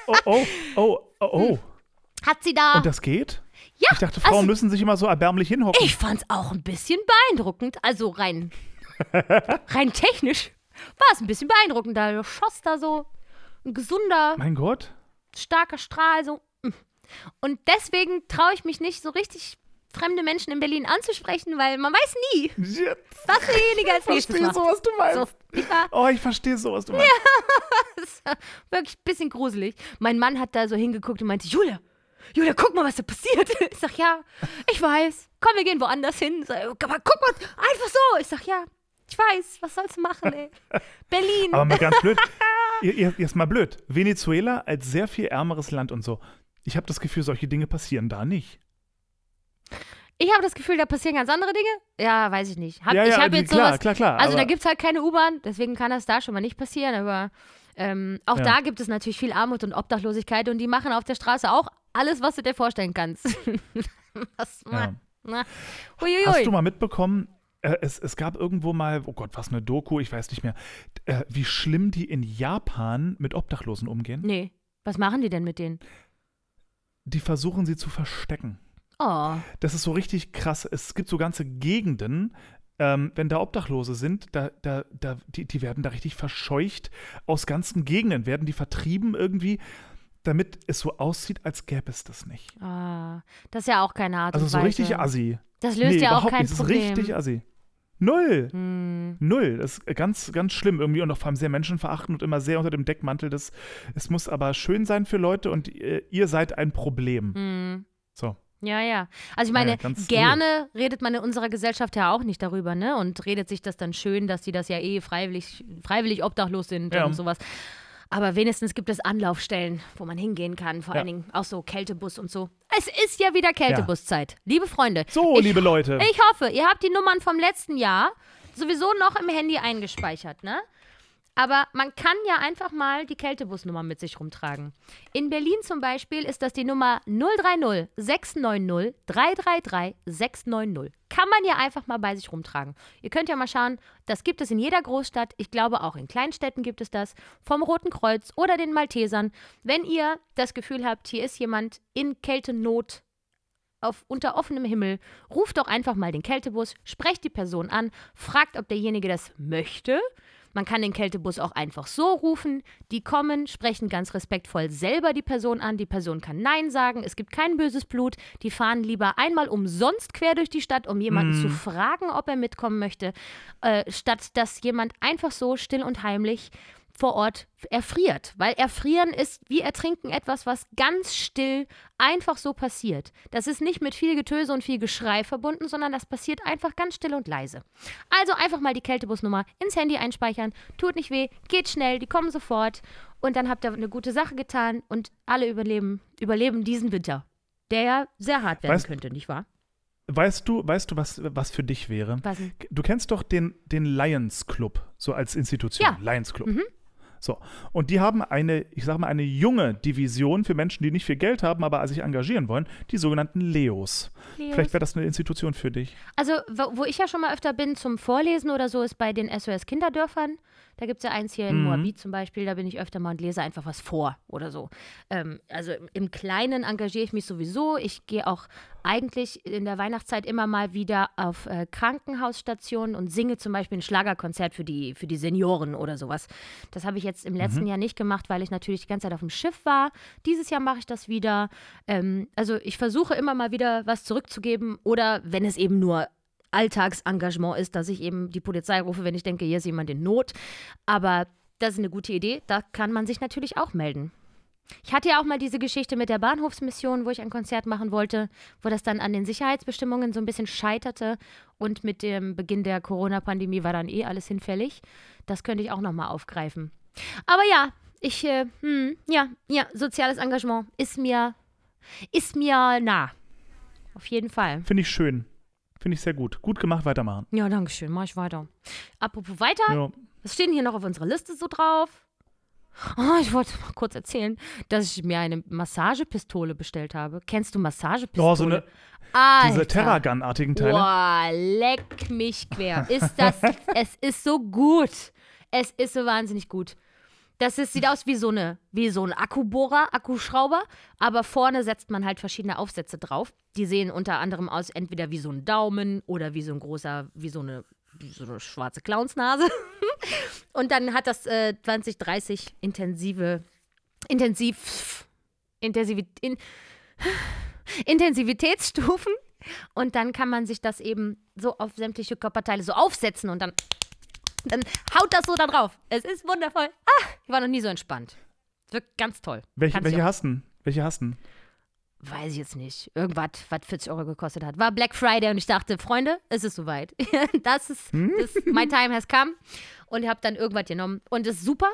oh, oh, oh, oh, oh. Hat sie da. Und das geht? ja, Ich dachte, Frauen also, müssen sich immer so erbärmlich hinhocken. ich fand's auch ein bisschen beeindruckend. Also rein, *laughs* rein technisch war es ein bisschen beeindruckend. Da schoss da so ein gesunder, Mein Gott. starker Strahl. So. Und deswegen traue ich mich nicht so richtig fremde Menschen in Berlin anzusprechen, weil man weiß nie, Ja, was derjenige als Ich nächstes verstehe macht. so, was du meinst. So? Oh, ich verstehe so, was du meinst. *laughs* Das ist wirklich ein bisschen gruselig. Mein Mann hat da so hingeguckt und meinte, Julia, Julia, guck mal, was da passiert. *laughs* Ich sag, ja, ich weiß. Komm, wir gehen woanders hin. Sag, aber guck mal, einfach so. Ich sag, ja, ich weiß. Was sollst du machen, ey? *laughs* Berlin. Aber mal ganz blöd. Jetzt mal blöd. Venezuela als sehr viel ärmeres Land und so. Ich habe das Gefühl, solche Dinge passieren da nicht. Ich habe das Gefühl, da passieren ganz andere Dinge. Ja, weiß ich nicht. Hab, ja, ich ja, habe die- jetzt klar, sowas. klar, klar. Also da gibt es halt keine U-Bahn, deswegen kann das da schon mal nicht passieren. Aber ähm, auch Ja. da gibt es natürlich viel Armut und Obdachlosigkeit und die machen auf der Straße auch alles, was du dir vorstellen kannst. *laughs* was, Ja. na. Hast du mal mitbekommen, äh, es, es gab irgendwo mal, oh Gott, was eine Doku, ich weiß nicht mehr, äh, wie schlimm die in Japan mit Obdachlosen umgehen? Nee. Was machen die denn mit denen? Die versuchen sie zu verstecken. Oh. Das ist so richtig krass. Es gibt so ganze Gegenden, ähm, wenn da Obdachlose sind, da, da, da, die, die werden da richtig verscheucht. Aus ganzen Gegenden werden die vertrieben irgendwie, damit es so aussieht, als gäbe es das nicht. Ah, das ist ja auch keine Art Also und so Weise. richtig assi. Das löst nee, ja auch kein nicht. Das Problem. ist richtig assi. Null. Hm. Null. Das ist ganz, ganz schlimm irgendwie und auch vor allem sehr menschenverachtend und immer sehr unter dem Deckmantel des, es muss aber schön sein für Leute und äh, ihr seid ein Problem. Hm. So. Ja, ja. Also ich meine, Ja, gerne redet man in unserer Gesellschaft ja auch nicht darüber, ne? Und redet sich das dann schön, dass die das ja eh freiwillig, freiwillig obdachlos sind Ja. und sowas. Aber wenigstens gibt es Anlaufstellen, wo man hingehen kann. Vor Ja. allen Dingen auch so Kältebus und so. Es ist ja wieder Kältebuszeit. Liebe Freunde. So, ich, liebe Leute. Ich hoffe, ihr habt die Nummern vom letzten Jahr sowieso noch im Handy eingespeichert, ne? Aber man kann ja einfach mal die Kältebusnummer mit sich rumtragen. In Berlin zum Beispiel ist das die Nummer 030 690 333 690. Kann man ja einfach mal bei sich rumtragen. Ihr könnt ja mal schauen, das gibt es in jeder Großstadt. Ich glaube, auch in Kleinstädten gibt es das. Vom Roten Kreuz oder den Maltesern. Wenn ihr das Gefühl habt, hier ist jemand in Kältenot auf, unter offenem Himmel, ruft doch einfach mal den Kältebus, sprecht die Person an, fragt, ob derjenige das möchte. Man kann den Kältebus auch einfach so rufen. Die kommen, sprechen ganz respektvoll selber die Person an. Die Person kann Nein sagen. Es gibt kein böses Blut. Die fahren lieber einmal umsonst quer durch die Stadt, um jemanden zu fragen, ob er mitkommen möchte, äh, statt dass jemand einfach so still und heimlich vor Ort erfriert. Weil erfrieren ist wie ertrinken etwas, was ganz still einfach so passiert. Das ist nicht mit viel Getöse und viel Geschrei verbunden, sondern das passiert einfach ganz still und leise. Also einfach mal die Kältebusnummer ins Handy einspeichern. Tut nicht weh, geht schnell, die kommen sofort. Und dann habt ihr eine gute Sache getan und alle überleben, überleben diesen Winter. Der ja sehr hart werden Weißt- könnte, nicht wahr? Weißt du, weißt du, was, was für dich wäre? Was? Du kennst doch den, den Lions Club, so als Institution. Ja. Lions Club. Mhm. So. Und die haben eine, ich sage mal, eine junge Division für Menschen, die nicht viel Geld haben, aber sich engagieren wollen, die sogenannten Leos. Leos. Vielleicht wäre das eine Institution für dich. Also, wo, wo ich ja schon mal öfter bin zum Vorlesen oder so, ist bei den SOS Kinderdörfern. Da gibt es ja eins hier in Mhm. Moabit zum Beispiel, da bin ich öfter mal und lese einfach was vor oder so. Ähm, also im, im Kleinen engagiere ich mich sowieso. Ich gehe auch eigentlich in der Weihnachtszeit immer mal wieder auf äh, Krankenhausstationen und singe zum Beispiel ein Schlagerkonzert für die, für die Senioren oder sowas. Das habe ich jetzt im letzten Jahr nicht gemacht, weil ich natürlich die ganze Zeit auf dem Schiff war. Dieses Jahr mache ich das wieder. Ähm, also ich versuche immer mal wieder was zurückzugeben oder wenn es eben nur Alltagsengagement ist, dass ich eben die Polizei rufe, wenn ich denke, hier ist jemand in Not. Aber das ist eine gute Idee. Da kann man sich natürlich auch melden. Ich hatte ja auch mal diese Geschichte mit der Bahnhofsmission, wo ich ein Konzert machen wollte, wo das dann an den Sicherheitsbestimmungen so ein bisschen scheiterte und mit dem Beginn der Corona-Pandemie war dann eh alles hinfällig. Das könnte ich auch nochmal aufgreifen. Aber ja, ich, äh, hm, ja, ja, soziales Engagement ist mir, ist mir nah. Auf jeden Fall. Finde ich schön. Finde ich sehr gut. Gut gemacht, weitermachen. Ja, danke schön. Mach ich weiter. Apropos weiter, Ja. was steht denn hier noch auf unserer Liste so drauf? Oh, ich wollte mal kurz erzählen, dass ich mir eine Massagepistole bestellt habe. Kennst du Massagepistole? Oh, so eine, Alter. diese Terragun-artigen Teile. Boah, leck mich quer. Ist das, *laughs* es ist so gut. Es ist so wahnsinnig gut. Das ist, sieht aus wie so, eine, wie so ein Akkubohrer, Akkuschrauber, aber vorne setzt man halt verschiedene Aufsätze drauf. Die sehen unter anderem aus entweder wie so ein Daumen oder wie so ein großer, wie so eine, wie so eine schwarze Clownsnase. *laughs* Und dann hat das äh, 20, 30 intensive, intensiv, intensiv, in, Intensivitätsstufen. Und dann kann man sich das eben so auf sämtliche Körperteile so aufsetzen und dann, dann haut das so da drauf. Es ist wundervoll. Ah, ich war noch nie so entspannt. Es wirkt ganz toll. Welche, welche hast du? Welche hast du? Weiß ich jetzt nicht. Irgendwas, was 40 Euro gekostet hat. War Black Friday und ich dachte, Freunde, es ist soweit. *laughs* das ist, das, my time has come. Und habe dann irgendwas genommen. Und es ist super.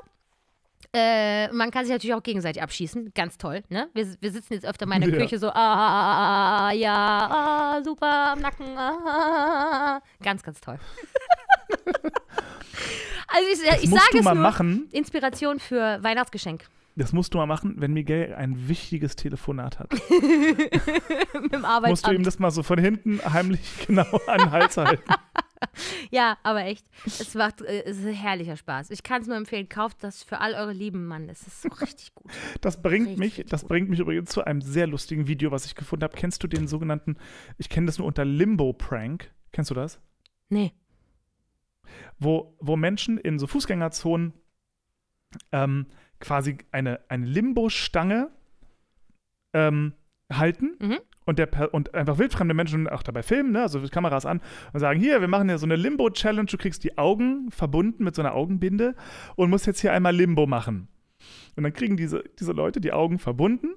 Äh, man kann sich natürlich auch gegenseitig abschießen. Ganz toll, ne? Wir, wir sitzen jetzt öfter mal in der *laughs* Ja. Küche so, ah, ja, ah, super, am Nacken, ah. Ganz, ganz toll. *laughs* *laughs* also ich, Das ich musst sage du es mal nur, machen. Inspiration für Weihnachtsgeschenk. Das musst du mal machen, wenn Miguel ein wichtiges Telefonat hat. *laughs* Mit dem musst du Arbeitsamt. ihm das mal so von hinten heimlich *laughs* genau an den Hals halten. Ja, aber echt. Es macht äh, es ist ein herrlicher Spaß. Ich kann es nur empfehlen. Kauft das für all eure Lieben, Mann. Es ist so richtig gut. Das bringt Richtig, mich, richtig das gut. bringt mich übrigens zu einem sehr lustigen Video, was ich gefunden habe. Kennst du den sogenannten, ich kenne das nur unter Limbo-Prank. Kennst du das? Nee. Wo, wo Menschen in so Fußgängerzonen ähm, quasi eine, eine Limbo-Stange ähm, halten Mhm. und, der, und einfach wildfremde Menschen auch dabei filmen, ne? also Kameras an und sagen, hier, wir machen ja so eine Limbo-Challenge, du kriegst die Augen verbunden mit so einer Augenbinde und musst jetzt hier einmal Limbo machen. Und dann kriegen diese, diese Leute die Augen verbunden,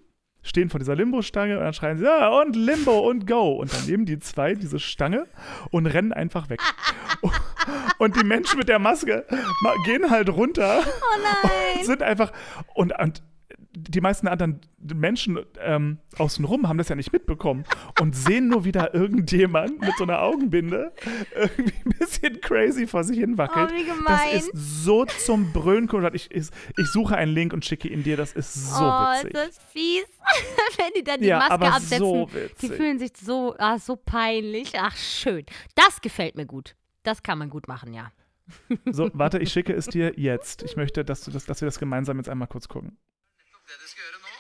stehen vor dieser Limbo-Stange und dann schreien sie, ja, und Limbo und Go. Und dann nehmen die zwei diese Stange und rennen einfach weg. *laughs* und die Menschen mit der Maske ma- gehen halt runter Oh nein. und *laughs* sind einfach, und, und die meisten anderen Menschen ähm, außenrum haben das ja nicht mitbekommen und sehen nur wieder irgendjemand mit so einer Augenbinde irgendwie ein bisschen crazy vor sich hin wackelt. Oh, wie gemein. Das ist so zum Brüllen. kommt. Ich, ich, ich suche einen Link und schicke ihn dir. Das ist so oh, witzig. ist das fies. *laughs* Wenn die dann die Ja, Maske aber absetzen. so Die witzig. fühlen sich so, ah, so peinlich. Ach, schön. Das gefällt mir gut. Das kann man gut machen, ja. So, warte, *laughs* ich schicke es dir jetzt. Ich möchte, dass, du das, dass wir das gemeinsam jetzt einmal kurz gucken. Det du skal gjøre nå.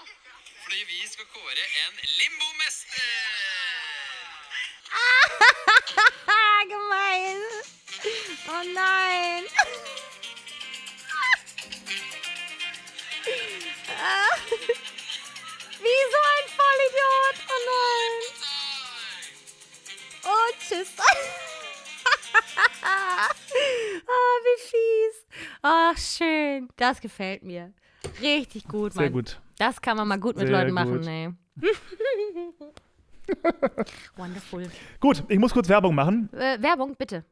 Fordi vi skal kåre en limbomester! Ah, gemein. Oh nein. Ah. Wie so ein Vollidiot. Oh nein. Oh, tschüss. Ah, wie fies. Ach, schön. Das gefällt mir. Richtig gut, Sehr Mann. gut. Das kann man mal gut mit Sehr Leuten machen, gut. ey. *laughs* Wonderful. Gut, ich muss kurz Werbung machen. Äh, Werbung, bitte.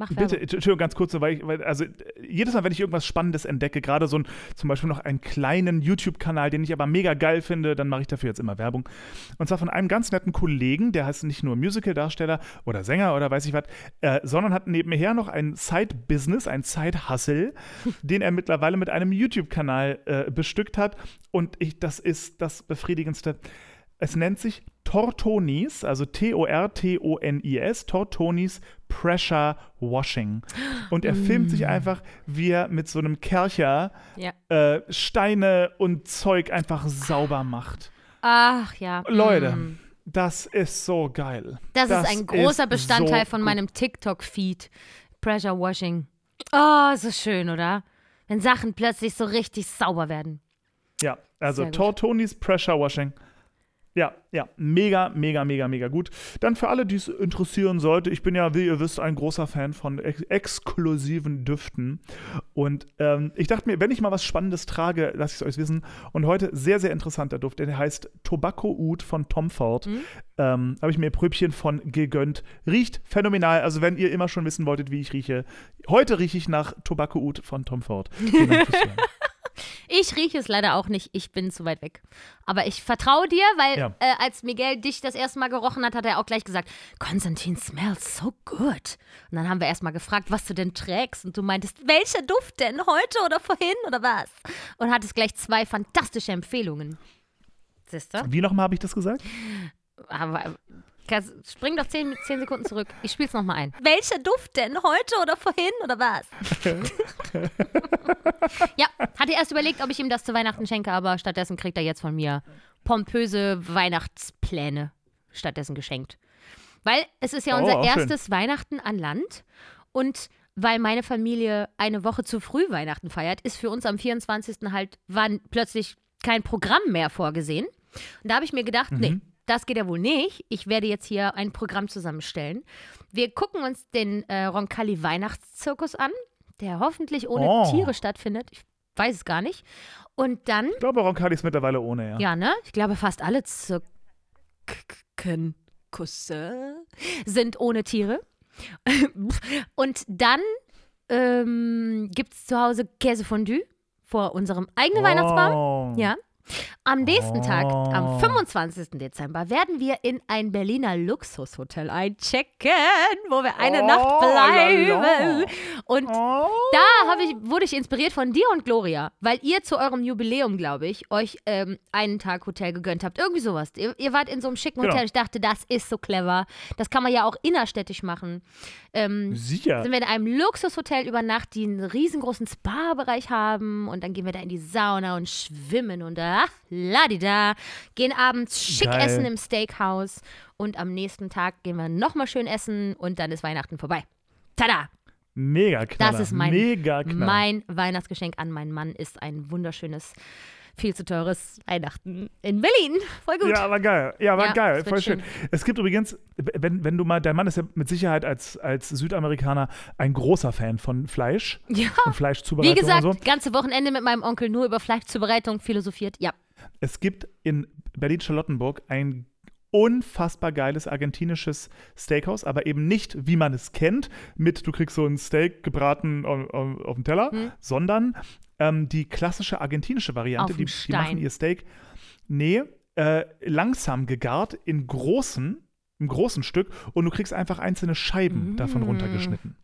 Mach Werbung. Bitte, Entschuldigung, ganz kurz, weil, ich, weil also jedes Mal, wenn ich irgendwas Spannendes entdecke, gerade so ein, zum Beispiel noch einen kleinen YouTube-Kanal, den ich aber mega geil finde, dann mache ich dafür jetzt immer Werbung. Und zwar von einem ganz netten Kollegen, der heißt nicht nur Musical-Darsteller oder Sänger oder weiß ich was, äh, sondern hat nebenher noch ein Side-Business, ein Side-Hustle, *laughs* den er mittlerweile mit einem YouTube-Kanal äh, bestückt hat. Und ich, das ist das Befriedigendste. Es nennt sich Tortonis, also T-O-R-T-O-N-I-S, Tortonis Pressure Washing. Und er filmt sich einfach, wie er mit so einem Kercher Ja. äh, Steine und Zeug einfach sauber macht. Ach ja. Leute, Mm. das ist so geil. Das, ist ein großer ist Bestandteil so von meinem TikTok-Feed. Pressure Washing. Oh, so schön, oder? Wenn Sachen plötzlich so richtig sauber werden. Ja, also. Tortonis Pressure Washing. Ja, ja, mega, mega, mega, mega gut. Dann für alle, die es interessieren sollte, ich bin ja, wie ihr wisst, ein großer Fan von ex exklusiven Düften. Und ähm, ich dachte mir, wenn ich mal was Spannendes trage, lasse ich es euch wissen. Und heute sehr, sehr interessanter Duft, der heißt Tobacco Oud von Tom Ford. Ähm, Habe ich mir Pröbchen von gegönnt. Riecht phänomenal. Also, wenn ihr immer schon wissen wolltet, wie ich rieche, heute rieche ich nach Tobacco Oud von Tom Ford. Vielen Dank fürs. *laughs* Ich rieche es leider auch nicht, ich bin zu weit weg. Aber ich vertraue dir, weil Ja. äh, als Miguel dich das erste Mal gerochen hat, hat er auch gleich gesagt, Konstantin smells so good. Und dann haben wir erst mal gefragt, was du denn trägst. Und du meintest, welcher Duft denn? Heute oder vorhin oder was? Und hattest gleich zwei fantastische Empfehlungen. Siehst du? Wie nochmal habe ich das gesagt? Aber spring doch zehn, zehn Sekunden zurück. Ich spiel's nochmal ein. Welcher Duft denn? Heute oder vorhin oder was? *laughs* ja, hatte erst überlegt, ob ich ihm das zu Weihnachten schenke, aber stattdessen kriegt er jetzt von mir pompöse Weihnachtspläne stattdessen geschenkt. Weil es ist ja Oh, unser schön. erstes Weihnachten an Land und weil meine Familie eine Woche zu früh Weihnachten feiert, ist für uns am 24. halt war plötzlich kein Programm mehr vorgesehen. Und da habe ich mir gedacht, nee, das geht ja wohl nicht. Ich werde jetzt hier ein Programm zusammenstellen. Wir gucken uns den äh, Roncalli Weihnachtszirkus an, der hoffentlich ohne Oh. Tiere stattfindet. Ich weiß es gar nicht. Und dann, Ich glaube, Roncalli ist mittlerweile ohne, ja. ja, ne? Ich glaube, fast alle Zirkusse sind ohne Tiere. *laughs* Und dann ähm, gibt es zu Hause Käsefondue vor unserem eigenen Weihnachtsbaum. Oh. Ja. Am nächsten Tag, am Oh. 25. Dezember, werden wir in ein Berliner Luxushotel einchecken, wo wir eine Oh, Nacht bleiben. lala. Und Oh. da ich, wurde ich inspiriert von dir und Gloria, weil ihr zu eurem Jubiläum, glaube ich, euch ähm, einen Tag Hotel gegönnt habt. Irgendwie sowas. Ihr, ihr wart in so einem schicken Genau. Hotel. Ich dachte, das ist so clever. Das kann man ja auch innerstädtisch machen. Ähm, Sicher. sind wir in einem Luxushotel über Nacht, die einen riesengroßen Spa-Bereich haben und dann gehen wir da in die Sauna und schwimmen und da, ladida, gehen abends schick Geil. essen im Steakhouse und am nächsten Tag gehen wir nochmal schön essen und dann ist Weihnachten vorbei. Tada! Mega knaller. Das ist mein, mein Weihnachtsgeschenk an meinen Mann ist ein wunderschönes, viel zu teures Weihnachten in Berlin. Voll gut. Ja, aber geil. Ja, aber Ja, geil. Voll schön. Es gibt übrigens, wenn, wenn du mal, dein Mann ist ja mit Sicherheit als, als Südamerikaner ein großer Fan von Fleisch Ja. und Fleischzubereitung Wie gesagt, so. ganze Wochenende mit meinem Onkel nur über Fleischzubereitung philosophiert. Ja. Es gibt in Berlin-Charlottenburg ein unfassbar geiles argentinisches Steakhouse, aber eben nicht, wie man es kennt, mit du kriegst so ein Steak gebraten auf, auf, auf dem Teller, Hm. sondern ähm, die klassische argentinische Variante, die, die machen ihr Steak, nee, äh, langsam gegart in großen, im großen Stück und du kriegst einfach einzelne Scheiben davon Mm. runtergeschnitten.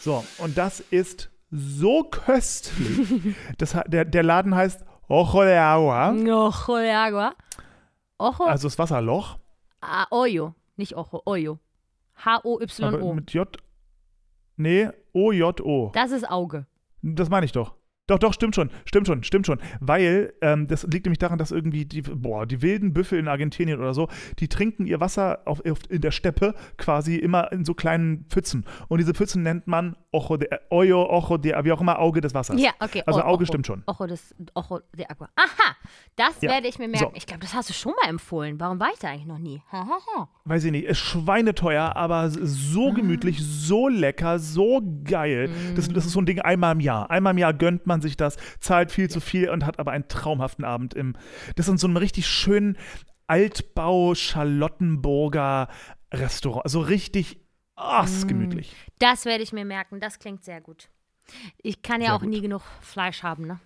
So, und das ist so köstlich. *laughs* das, der, der Laden heißt Ojo de Agua, Ojo de agua. Ojo. also das Wasserloch, ah, Oyo. Nicht Ojo, Oyo. aber H-O-Y-O. mit J. Nee, O-J-O. Das ist Auge. Das meine ich doch. Doch, doch, stimmt schon, stimmt schon, stimmt schon. Weil ähm, das liegt nämlich daran, dass irgendwie die, boah, die wilden Büffel in Argentinien oder so, die trinken ihr Wasser auf, auf, in der Steppe quasi immer in so kleinen Pfützen. Und diese Pfützen nennt man Ojo de, Oyo, Ojo de, wie auch immer, Auge des Wassers. Ja, okay. Also O- Auge Ojo. stimmt schon. Ojo, des, Ojo de agua. Aha, das Ja. werde ich mir merken. So. Ich glaube, das hast du schon mal empfohlen. Warum war ich da eigentlich noch nie? Ha, ha, ha. Weiß ich nicht, ist schweineteuer, aber so gemütlich, so lecker, so geil. Das, das ist so ein Ding einmal im Jahr. Einmal im Jahr gönnt man sich das, zahlt viel zu viel und hat aber einen traumhaften Abend im. Das ist in so einem richtig schönen Altbau-Charlottenburger Restaurant. Also richtig, ah, ist gemütlich. Das werde ich mir merken. Das klingt sehr gut. Ich kann ja Sehr auch gut. nie genug Fleisch haben, ne?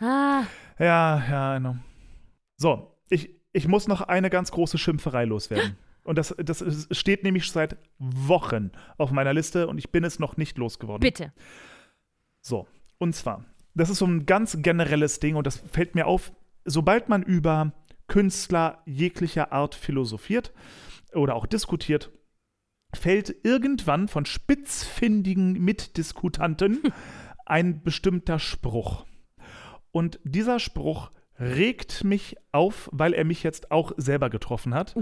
Ah, Ja, ja, genau. So, ich, ich muss noch eine ganz große Schimpferei loswerden. *laughs* Und das, das steht nämlich seit Wochen auf meiner Liste und ich bin es noch nicht losgeworden. bitte. So, und zwar, das ist so ein ganz generelles Ding und das fällt mir auf, sobald man über Künstler jeglicher Art philosophiert oder auch diskutiert, fällt irgendwann von spitzfindigen Mitdiskutanten *laughs* ein bestimmter Spruch. Und dieser Spruch regt mich auf, weil er mich jetzt auch selber getroffen hat.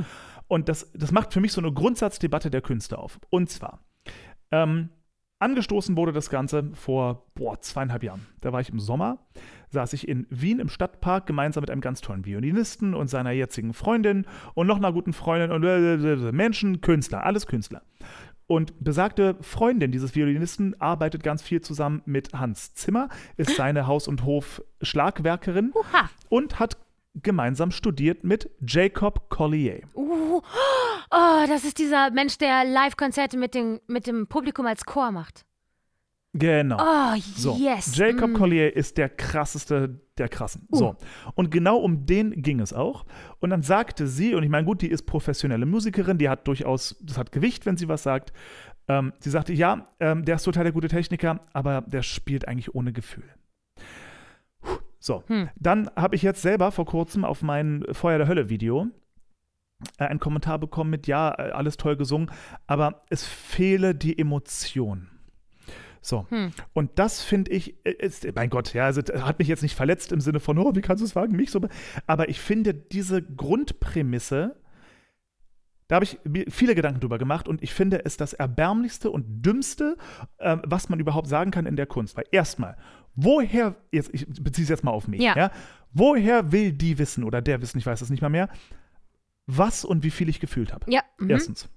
Und das, das macht für mich so eine Grundsatzdebatte der Künste auf. Und zwar, ähm, angestoßen wurde das Ganze vor boah, zweieinhalb Jahren. Da war ich im Sommer, saß ich in Wien im Stadtpark gemeinsam mit einem ganz tollen Violinisten und seiner jetzigen Freundin und noch einer guten Freundin und Menschen, Künstler, alles Künstler. Und besagte Freundin dieses Violinisten arbeitet ganz viel zusammen mit Hans Zimmer, ist seine Haus- und Hof-Schlagwerkerin und hat gemeinsam studiert mit Jacob Collier. Uh, oh, das ist dieser Mensch, der Live-Konzerte mit dem, mit dem Publikum als Chor macht. Genau. Oh, So, yes. Jacob Mm. Collier ist der krasseste der krassen. So. Und genau um den ging es auch. Und dann sagte sie, und ich meine, gut, die ist professionelle Musikerin, die hat durchaus, das hat Gewicht, wenn sie was sagt. Ähm, sie sagte, ja, ähm, der ist total der gute Techniker, aber der spielt eigentlich ohne Gefühl. So, Hm. dann habe ich jetzt selber vor kurzem auf mein Feuer der Hölle Video äh, einen Kommentar bekommen mit, ja, äh, alles toll gesungen, aber es fehle die Emotion. So. Hm. Und das finde ich, äh, ist, mein Gott, ja, also, hat mich jetzt nicht verletzt im Sinne von, oh, wie kannst du es wagen, mich so. be-" Aber ich finde diese Grundprämisse, da habe ich viele Gedanken drüber gemacht und ich finde es das erbärmlichste und dümmste, äh, was man überhaupt sagen kann in der Kunst. Weil erstmal, woher, jetzt, ich beziehe es jetzt mal auf mich, Ja. ja. woher will die wissen oder der wissen, ich weiß es nicht mal mehr, was und wie viel ich gefühlt habe? Ja. Mhm. Erstens.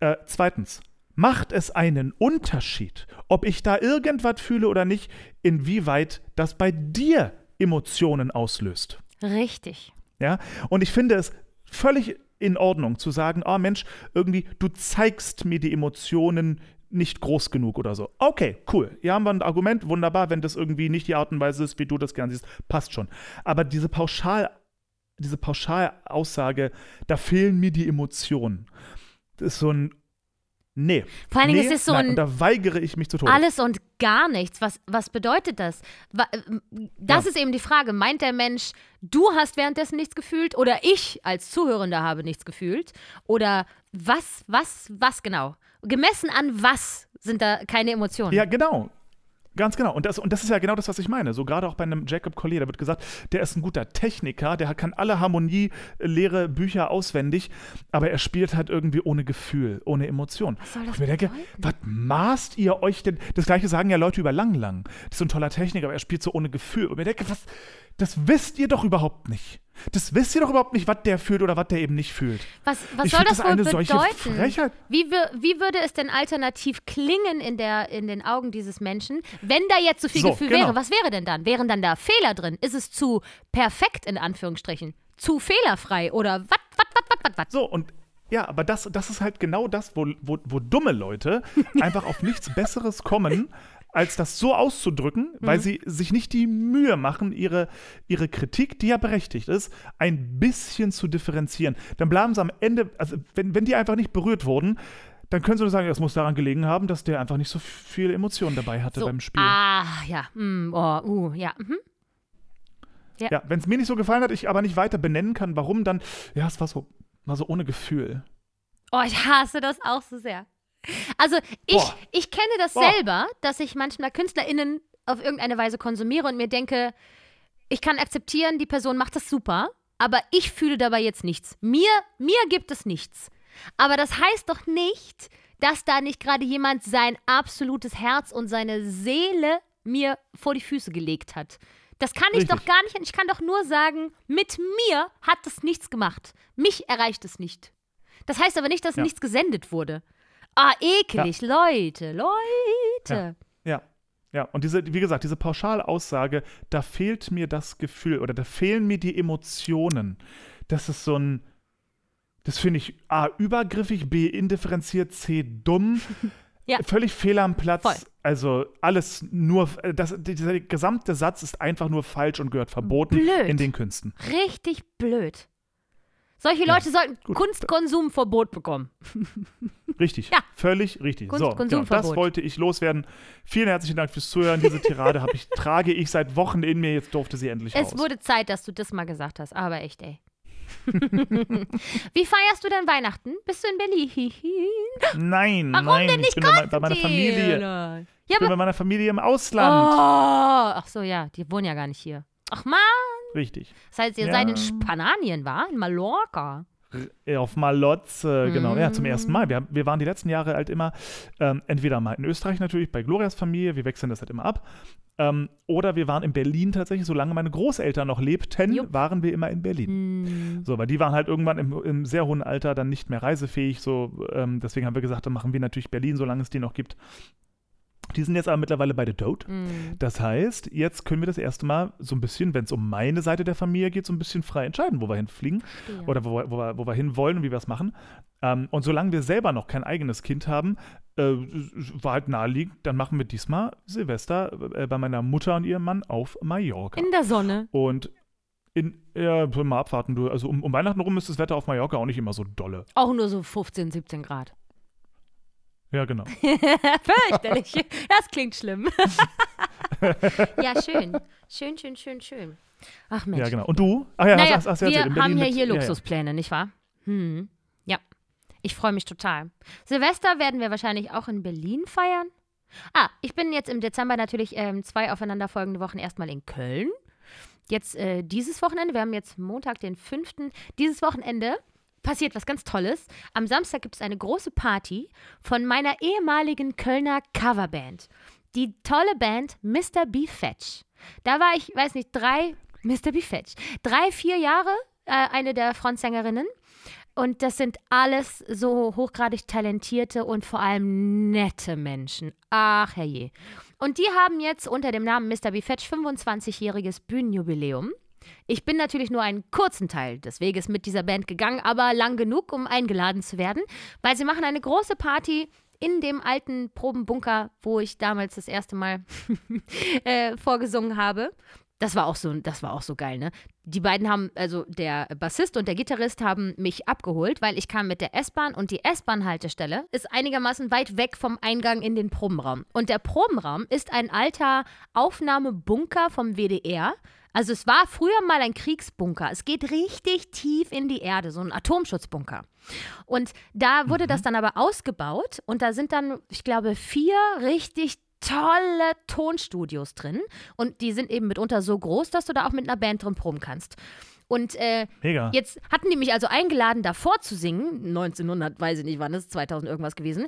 Äh, zweitens, macht es einen Unterschied, ob ich da irgendwas fühle oder nicht, inwieweit das bei dir Emotionen auslöst? Richtig. Ja? Und ich finde es völlig in Ordnung zu sagen, oh Mensch, irgendwie, du zeigst mir die Emotionen nicht groß genug oder so. Okay, cool. Hier haben wir ein Argument, wunderbar, wenn das irgendwie nicht die Art und Weise ist, wie du das gern siehst, passt schon. Aber diese Pauschal, diese Pauschalaussage, da fehlen mir die Emotionen. Das ist so ein Nee. Vor allen Dingen nee, ist es so nein, ein und da weigere ich mich zu Tode. alles und gar nichts. Was, was bedeutet das? Äh, Das Ja. ist eben die Frage. Meint der Mensch, du hast währenddessen nichts gefühlt oder ich als Zuhörender habe nichts gefühlt? Oder was, was, was genau? Gemessen an was sind da keine Emotionen? Ja, genau. Ganz genau. Und das, und das ist ja genau das, was ich meine. So gerade auch bei einem Jacob Collier, da wird gesagt, der ist ein guter Techniker, der kann alle Harmonielehre Bücher auswendig, aber er spielt halt irgendwie ohne Gefühl, ohne Emotion. Was soll das ich mir denke, was maßt ihr euch denn? Das gleiche sagen ja Leute über Lang Lang. Das ist so ein toller Techniker, aber er spielt so ohne Gefühl. Und ich mir denke, was, Das wisst ihr doch überhaupt nicht. Das wisst ihr doch überhaupt nicht, was der fühlt oder was der eben nicht fühlt. Was, was Ich soll das das wohl bedeuten? Wie, wie würde es denn alternativ klingen in, der, in den Augen dieses Menschen, wenn da jetzt so viel So, Gefühl genau. wäre? Was wäre denn dann? Wären dann da Fehler drin? Ist es zu perfekt in Anführungsstrichen? Zu fehlerfrei? Oder was, was, was, was, was, was? So, und ja, aber das, das ist halt genau das, wo, wo, wo dumme Leute *laughs* einfach auf nichts Besseres kommen, als das so auszudrücken, Mhm. weil sie sich nicht die Mühe machen, ihre, ihre Kritik, die ja berechtigt ist, ein bisschen zu differenzieren. Dann bleiben sie am Ende, also wenn, wenn die einfach nicht berührt wurden, dann können sie nur sagen, das muss daran gelegen haben, dass der einfach nicht so viel Emotionen dabei hatte So, beim Spiel. Ah, ja. Mm, oh, uh, ja. Mhm. Ja, wenn es mir nicht so gefallen hat, ich aber nicht weiter benennen kann, warum, dann, ja, es war so, war so ohne Gefühl. Oh, ich hasse das auch so sehr. Also ich, Boah. ich kenne das Boah. selber, dass ich manchmal KünstlerInnen auf irgendeine Weise konsumiere und mir denke, ich kann akzeptieren, die Person macht das super, aber ich fühle dabei jetzt nichts. Mir, mir gibt es nichts. Aber das heißt doch nicht, dass da nicht gerade jemand sein absolutes Herz und seine Seele mir vor die Füße gelegt hat. Das kann ich Richtig. doch gar nicht. Ich kann doch nur sagen, mit mir hat es nichts gemacht. Mich erreicht es nicht. Das heißt aber nicht, dass Ja. nichts gesendet wurde. Ah, ekelig, Leute, Leute. Ja. Ja, und diese, wie gesagt, diese Pauschalaussage, da fehlt mir das Gefühl oder da fehlen mir die Emotionen. Das ist so ein, das finde ich A, übergriffig, B, indifferenziert, C, dumm. *laughs* Ja. Völlig fehl am Platz. Voll. Also alles nur, das, dieser gesamte Satz ist einfach nur falsch und gehört verboten Blöd. in den Künsten. Richtig blöd. Solche Leute sollten gut. Kunstkonsumverbot bekommen. *laughs* Richtig. Ja. Völlig richtig. So, genau, Kunstkonsumverbot. das wollte ich loswerden. Vielen herzlichen Dank fürs Zuhören. Diese Tirade habe ich, *laughs* trage ich seit Wochen in mir. Jetzt durfte sie endlich Es raus. wurde Zeit, dass du das mal gesagt hast, aber echt, ey. *laughs* Wie feierst du denn Weihnachten? Bist du in Berlin? Nein, Warum nein, denn nicht ich bin bei, bei meiner Familie. Ja, Ich bin bei meiner Familie im Oh, Ausland. ach so, ja, die wohnen ja gar nicht hier. Ach man, Richtig. das heißt, ihr Ja. seid in Spanien, war? In Mallorca. Auf Malotze, genau. Ja, zum Mm. ersten Mal. Wir, wir waren die letzten Jahre halt immer ähm, entweder mal in Österreich natürlich, bei Glorias Familie, wir wechseln das halt immer ab. Ähm, oder wir waren in Berlin tatsächlich, solange meine Großeltern noch lebten, Jupp. waren wir immer in Berlin. Hm. So, weil die waren halt irgendwann im, im sehr hohen Alter dann nicht mehr reisefähig. So, ähm, deswegen haben wir gesagt, dann machen wir natürlich Berlin, solange es die noch gibt. Die sind jetzt aber mittlerweile beide tot. Hm. Das heißt, jetzt können wir das erste Mal so ein bisschen, wenn es um meine Seite der Familie geht, so ein bisschen frei entscheiden, wo wir hinfliegen Verstehe. oder wo, wir- wo, wir, wo wir hin wollen und wie wir es machen. Ähm, und solange wir selber noch kein eigenes Kind haben, äh, war halt naheliegend, dann machen wir diesmal Silvester äh, bei meiner Mutter und ihrem Mann auf Mallorca. In der Sonne. und in, ja, mal abwarten, du. Also um, um Weihnachten rum ist das Wetter auf Mallorca auch nicht immer so dolle. Auch nur so 15, 17 Grad. Ja, genau. *laughs* Fürchterlich. Das klingt schlimm. *laughs* ja, schön. Schön, schön, schön, schön. Ach Mensch. Ja, genau. Und du? Ach ja, naja, hast, hast, hast wir erzählt, haben ja mit- hier ja, ja. Luxuspläne, nicht wahr? Hm. Ja. Ich freue mich total. Silvester werden wir wahrscheinlich auch in Berlin feiern. Ah, ich bin jetzt im Dezember natürlich ähm, zwei aufeinanderfolgende Wochen erstmal in Köln. Jetzt äh, dieses Wochenende, wir haben jetzt Montag, den 5. Dieses Wochenende passiert was ganz Tolles. Am Samstag gibt es eine große Party von meiner ehemaligen Kölner Coverband. Die tolle Band Mr. B. Fetch. Da war ich, weiß nicht, drei, Mr. B. Fetch, drei, vier Jahre äh, eine der Frontsängerinnen. Und das sind alles so hochgradig talentierte und vor allem nette Menschen. Ach herrje. Und die haben jetzt unter dem Namen Mr. B. Fetch 25-jähriges Bühnenjubiläum. Ich bin natürlich nur einen kurzen Teil des Weges mit dieser Band gegangen, aber lang genug, um eingeladen zu werden, weil sie machen eine große Party in dem alten Probenbunker, wo ich damals das erste Mal *laughs* äh, vorgesungen habe. Das war auch so, das war auch so geil, ne? Die beiden haben, also der Bassist und der Gitarrist haben mich abgeholt, weil ich kam mit der S-Bahn und die S-Bahn-Haltestelle ist einigermaßen weit weg vom Eingang in den Probenraum. Und der Probenraum ist ein alter Aufnahmebunker vom WDR. Also es war früher mal ein Kriegsbunker. Es geht richtig tief in die Erde, so ein Atomschutzbunker. Und da wurde das dann aber ausgebaut und da sind dann, ich glaube, vier richtig tolle Tonstudios drin. Und die sind eben mitunter so groß, dass du da auch mit einer Band drin proben kannst. Und äh. Jetzt hatten die mich also eingeladen, davor zu singen. 1900, weiß ich nicht wann, das ist 2000 irgendwas gewesen.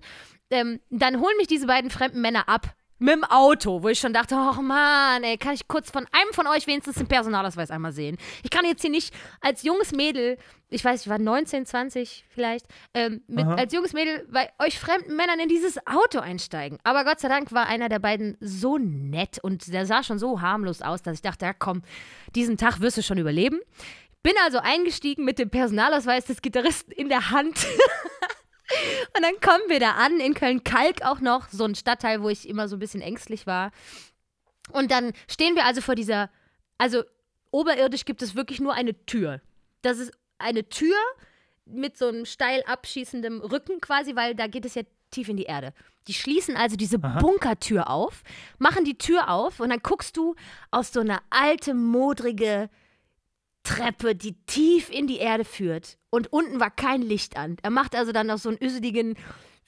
Ähm, dann holen mich diese beiden fremden Männer ab. Mit dem Auto, wo ich schon dachte, oh Mann, ey, kann ich kurz von einem von euch wenigstens den Personalausweis einmal sehen? Ich kann jetzt hier nicht als junges Mädel, ich weiß, ich war 19, 20 vielleicht, ähm, mit, als junges Mädel bei euch fremden Männern in dieses Auto einsteigen. Aber Gott sei Dank war einer der beiden so nett und der sah schon so harmlos aus, dass ich dachte, ja komm, diesen Tag wirst du schon überleben. Bin also eingestiegen mit dem Personalausweis des Gitarristen in der Hand. *laughs* Und dann kommen wir da an, in Köln-Kalk auch noch, so ein Stadtteil, wo ich immer so ein bisschen ängstlich war. Und dann stehen wir also vor dieser, also oberirdisch gibt es wirklich nur eine Tür. Das ist eine Tür mit so einem steil abschießendem Rücken quasi, weil da geht es ja tief in die Erde. Die schließen also diese Bunkertür auf, machen die Tür auf und dann guckst du aus so einer alte, modrige Treppe, die tief in die Erde führt. Und unten war kein Licht an. Er macht also dann noch so einen üseligen,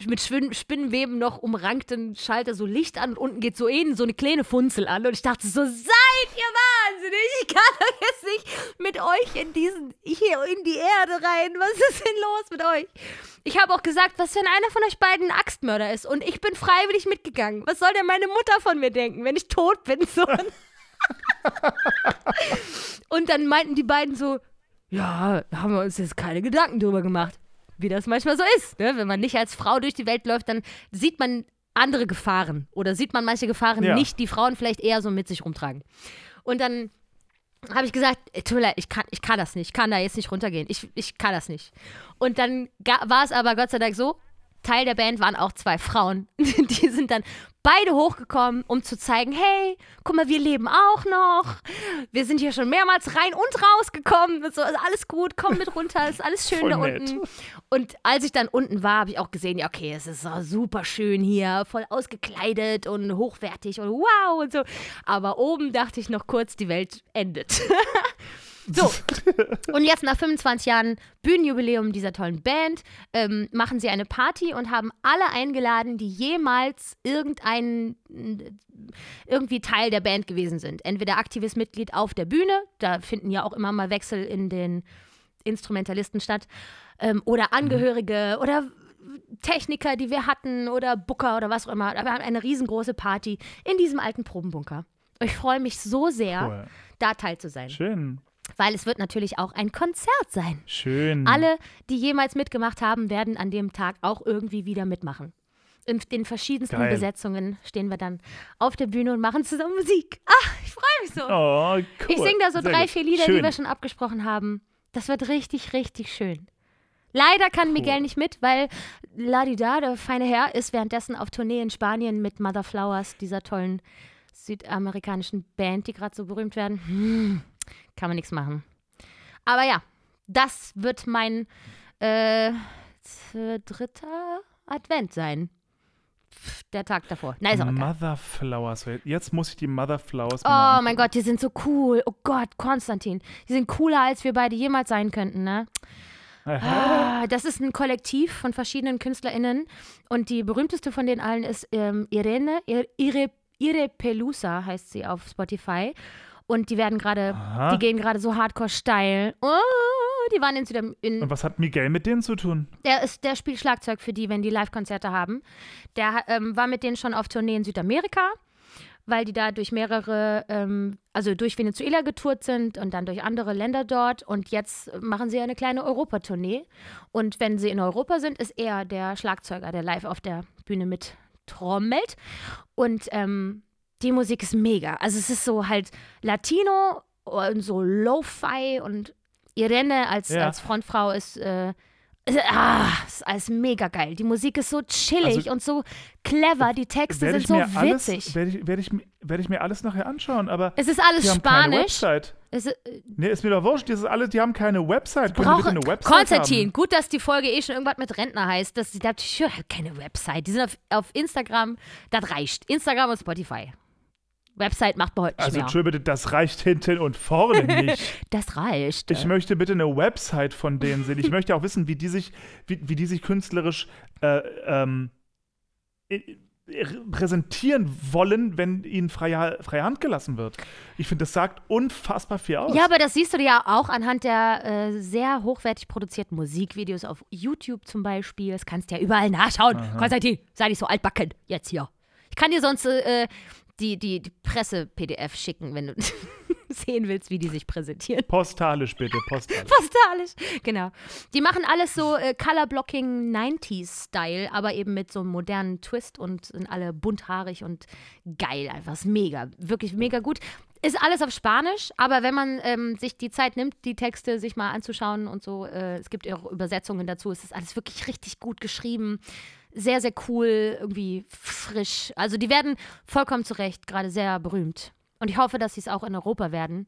mit Spinnenweben noch umrankten Schalter so Licht an und unten geht so eben so eine kleine Funzel an. Und ich dachte so, seid ihr wahnsinnig? Ich kann doch jetzt nicht mit euch in diesen, hier in die Erde rein. Was ist denn los mit euch? Ich habe auch gesagt, was wenn einer von euch beiden ein Axtmörder ist und ich bin freiwillig mitgegangen. Was soll denn meine Mutter von mir denken, wenn ich tot bin? So. Und dann meinten die beiden so, ja, da haben wir uns jetzt keine Gedanken drüber gemacht. Wie das manchmal so ist. Ne? Wenn man nicht als Frau durch die Welt läuft, dann sieht man andere Gefahren. Oder sieht man manche Gefahren Ja. nicht, die Frauen vielleicht eher so mit sich rumtragen. Und dann habe ich gesagt, "Ey, tut mir leid, ich kann, ich kann das nicht, ich kann da jetzt nicht runtergehen, ich, ich kann das nicht. Und dann war es aber Gott sei Dank so, Teil der Band waren auch zwei Frauen. *laughs* Die sind dann beide hochgekommen, um zu zeigen, hey, guck mal, wir leben auch noch. Wir sind hier schon mehrmals rein und rausgekommen. Und so, ist alles gut, komm mit runter, ist alles *laughs* schön Voll da nett. unten. Und als ich dann unten war, habe ich auch gesehen, ja, okay, es ist super schön hier, voll ausgekleidet und hochwertig und wow und so. Aber oben dachte ich noch kurz, die Welt endet. *laughs* So, und jetzt nach 25 Jahren Bühnenjubiläum dieser tollen Band ähm, machen sie eine Party und haben alle eingeladen, die jemals irgendein irgendwie Teil der Band gewesen sind. Entweder aktives Mitglied auf der Bühne, da finden ja auch immer mal Wechsel in den Instrumentalisten statt, ähm, oder Angehörige oder Techniker, die wir hatten oder Booker oder was auch immer. Wir haben eine riesengroße Party in diesem alten Probenbunker. Ich freue mich so sehr, Cool. da teil zu sein, Schön. Weil es wird natürlich auch ein Konzert sein. Schön. Alle, die jemals mitgemacht haben, werden an dem Tag auch irgendwie wieder mitmachen. In den verschiedensten Geil. Besetzungen stehen wir dann auf der Bühne und machen zusammen Musik. Ah, ich freue mich so. Oh, cool. ich singe da so Sehr drei, gut. vier Lieder, Schön. die wir schon abgesprochen haben. Das wird richtig, richtig schön. Leider kann Miguel nicht mit, weil Ladida, der feine Herr, ist währenddessen auf Tournee in Spanien mit Mother Flowers, dieser tollen südamerikanischen Band, die gerade so berühmt werden. Hm, kann man nichts machen. Aber ja, das wird mein äh, dritter Advent sein. Der Tag davor. Nein, ist auch egal. Mother Flowers. Jetzt muss ich die Mother Flowers mir Oh mein Gott, die sind so cool. Oh Gott, Konstantin. Die sind cooler, als wir beide jemals sein könnten, ne? Ah, das ist ein Kollektiv von verschiedenen KünstlerInnen. Und die berühmteste von den allen ist ähm, Irene. Ir- Ire, Ire Pelusa heißt sie auf Spotify. Und die werden gerade, die gehen gerade so hardcore steil. Oh, die waren in, Südam in Und was hat Miguel mit denen zu tun? der, ist, der spielt Schlagzeug für die, wenn die Live-Konzerte haben. Der ähm, war mit denen schon auf Tournee in Südamerika, weil die da durch mehrere, ähm, also durch Venezuela getourt sind und dann durch andere Länder dort. Und jetzt machen sie eine kleine Europatournee. Und wenn sie in Europa sind, ist er der Schlagzeuger, der live auf der Bühne mit trommelt. Und ähm, die Musik ist mega. Also es ist so halt Latino und so Lo-Fi und Irene als, Ja. als Frontfrau ist, äh, ist, ah, ist alles mega geil. Die Musik ist so chillig Also, und so clever. Die Texte sind so witzig. werde ich, werde ich, mir- werde ich mir alles nachher anschauen, aber Es ist alles die haben keine Spanisch. Website. Es ist, Nee, ist mir doch wurscht, das ist alles, die haben keine Website. Die brauche, eine Website Konstantin, haben? gut, dass die Folge eh schon irgendwas mit Rentner heißt. Dass sie da, ich habe keine Website. Die sind auf, auf Instagram. Das reicht. Instagram und Spotify. Website macht man heute nicht Also, mehr. Entschuldigung, bitte, das reicht hinten und vorne *laughs* nicht. Das reicht. Ich möchte bitte eine Website von denen sehen. Ich *laughs* möchte auch wissen, wie die sich, wie, wie die sich künstlerisch äh, ähm, präsentieren wollen, wenn ihnen freie, freie Hand gelassen wird. Ich finde, das sagt unfassbar viel aus. Ja, aber das siehst du ja auch anhand der äh, sehr hochwertig produzierten Musikvideos auf YouTube zum Beispiel. Das kannst du ja überall nachschauen. Konstantin, sei nicht so altbacken jetzt hier. Ich kann dir sonst äh, die, die, die Presse-PDF schicken, wenn du *laughs* sehen willst, wie die sich präsentieren. Postalisch bitte, postalisch. Postalisch, genau. Die machen alles so äh, Colorblocking 90s-Style, aber eben mit so einem modernen Twist und sind alle bunthaarig und geil. Einfach ist mega, wirklich mega gut. Ist alles auf Spanisch, aber wenn man ähm, sich die Zeit nimmt, die Texte sich mal anzuschauen und so, äh, es gibt auch Übersetzungen dazu, es ist alles wirklich richtig gut geschrieben. Sehr, sehr cool, irgendwie frisch. Also die werden vollkommen zu Recht gerade sehr berühmt. Und ich hoffe, dass sie es auch in Europa werden.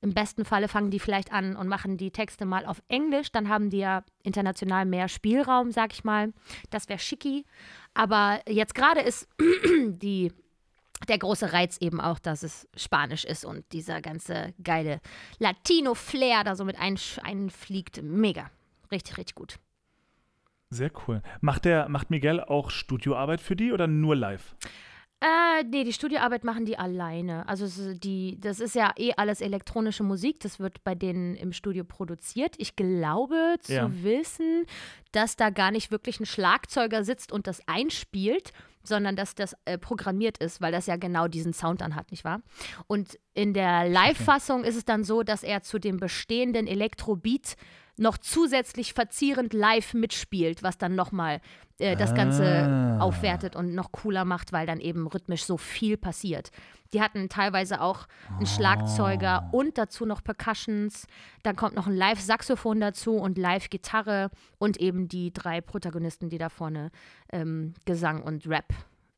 Im besten Falle fangen die vielleicht an und machen die Texte mal auf Englisch. Dann haben die ja international mehr Spielraum, sag ich mal. Das wäre schicki. Aber jetzt gerade ist *clears throat* die, der große Reiz eben auch, dass es Spanisch ist und dieser ganze geile Latino-Flair da so mit einfliegt. Mega. Richtig, richtig gut. Sehr cool. Macht, der, macht Miguel auch Studioarbeit für die oder nur live? Äh, nee, die Studioarbeit machen die alleine. Also die, das ist ja eh alles elektronische Musik. Das wird bei denen im Studio produziert. Ich glaube zu Ja. wissen, dass da gar nicht wirklich ein Schlagzeuger sitzt und das einspielt, sondern dass das äh, programmiert ist, weil das ja genau diesen Sound dann hat, nicht wahr? Und in der Live-Fassung ist es dann so, dass er zu dem bestehenden Elektrobeat noch zusätzlich verzierend live mitspielt, was dann nochmal äh, das Ganze Ah. aufwertet und noch cooler macht, weil dann eben rhythmisch so viel passiert. Die hatten teilweise auch einen Schlagzeuger und dazu noch Percussions. Dann kommt noch ein Live-Saxophon dazu und Live-Gitarre und eben die drei Protagonisten, die da vorne ähm, Gesang und Rap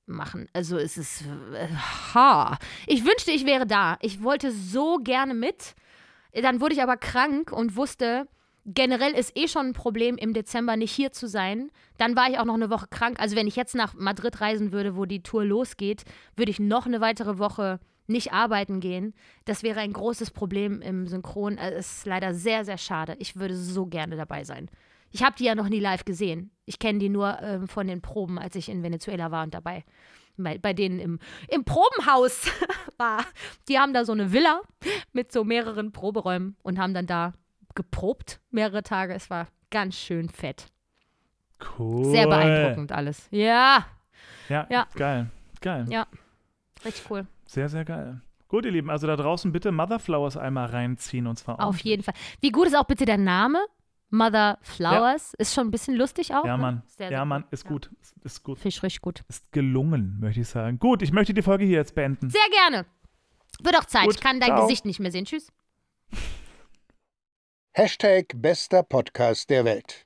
machen. Also es ist äh, ha. Ich wünschte, ich wäre da. Ich wollte so gerne mit. Dann wurde ich aber krank und wusste, generell ist eh schon ein Problem, im Dezember nicht hier zu sein. Dann war ich auch noch eine Woche krank. Also wenn ich jetzt nach Madrid reisen würde, wo die Tour losgeht, würde ich noch eine weitere Woche nicht arbeiten gehen. Das wäre ein großes Problem im Synchron. Es ist leider sehr, sehr schade. Ich würde so gerne dabei sein. Ich habe die ja noch nie live gesehen. Ich kenne die nur ähm, von den Proben, als ich in Venezuela war und dabei bei, bei denen im, im Probenhaus *laughs* war. Die haben da so eine Villa mit so mehreren Proberäumen und haben dann da geprobt mehrere Tage. Es war ganz schön fett. Cool. Sehr beeindruckend alles. Ja, Ja, Ja. geil. Geil. Ja. richtig cool. Sehr, sehr geil. Gut, ihr Lieben, also da draußen bitte Mother Flowers einmal reinziehen und zwar Auf jeden Fall. Wie gut ist auch bitte der Name? Mother Flowers. Ist schon ein bisschen lustig auch. Ja, ne? Mann. Sehr, ja, sehr Mann, gut. ist Ja. gut. Ist, ist gut. Finde ich richtig gut. Ist gelungen, möchte ich sagen. Gut, ich möchte die Folge hier jetzt beenden. Sehr gerne. Wird auch Zeit. Gut, ich kann dein ciao. Gesicht nicht mehr sehen. Tschüss. Hashtag bester Podcast der Welt.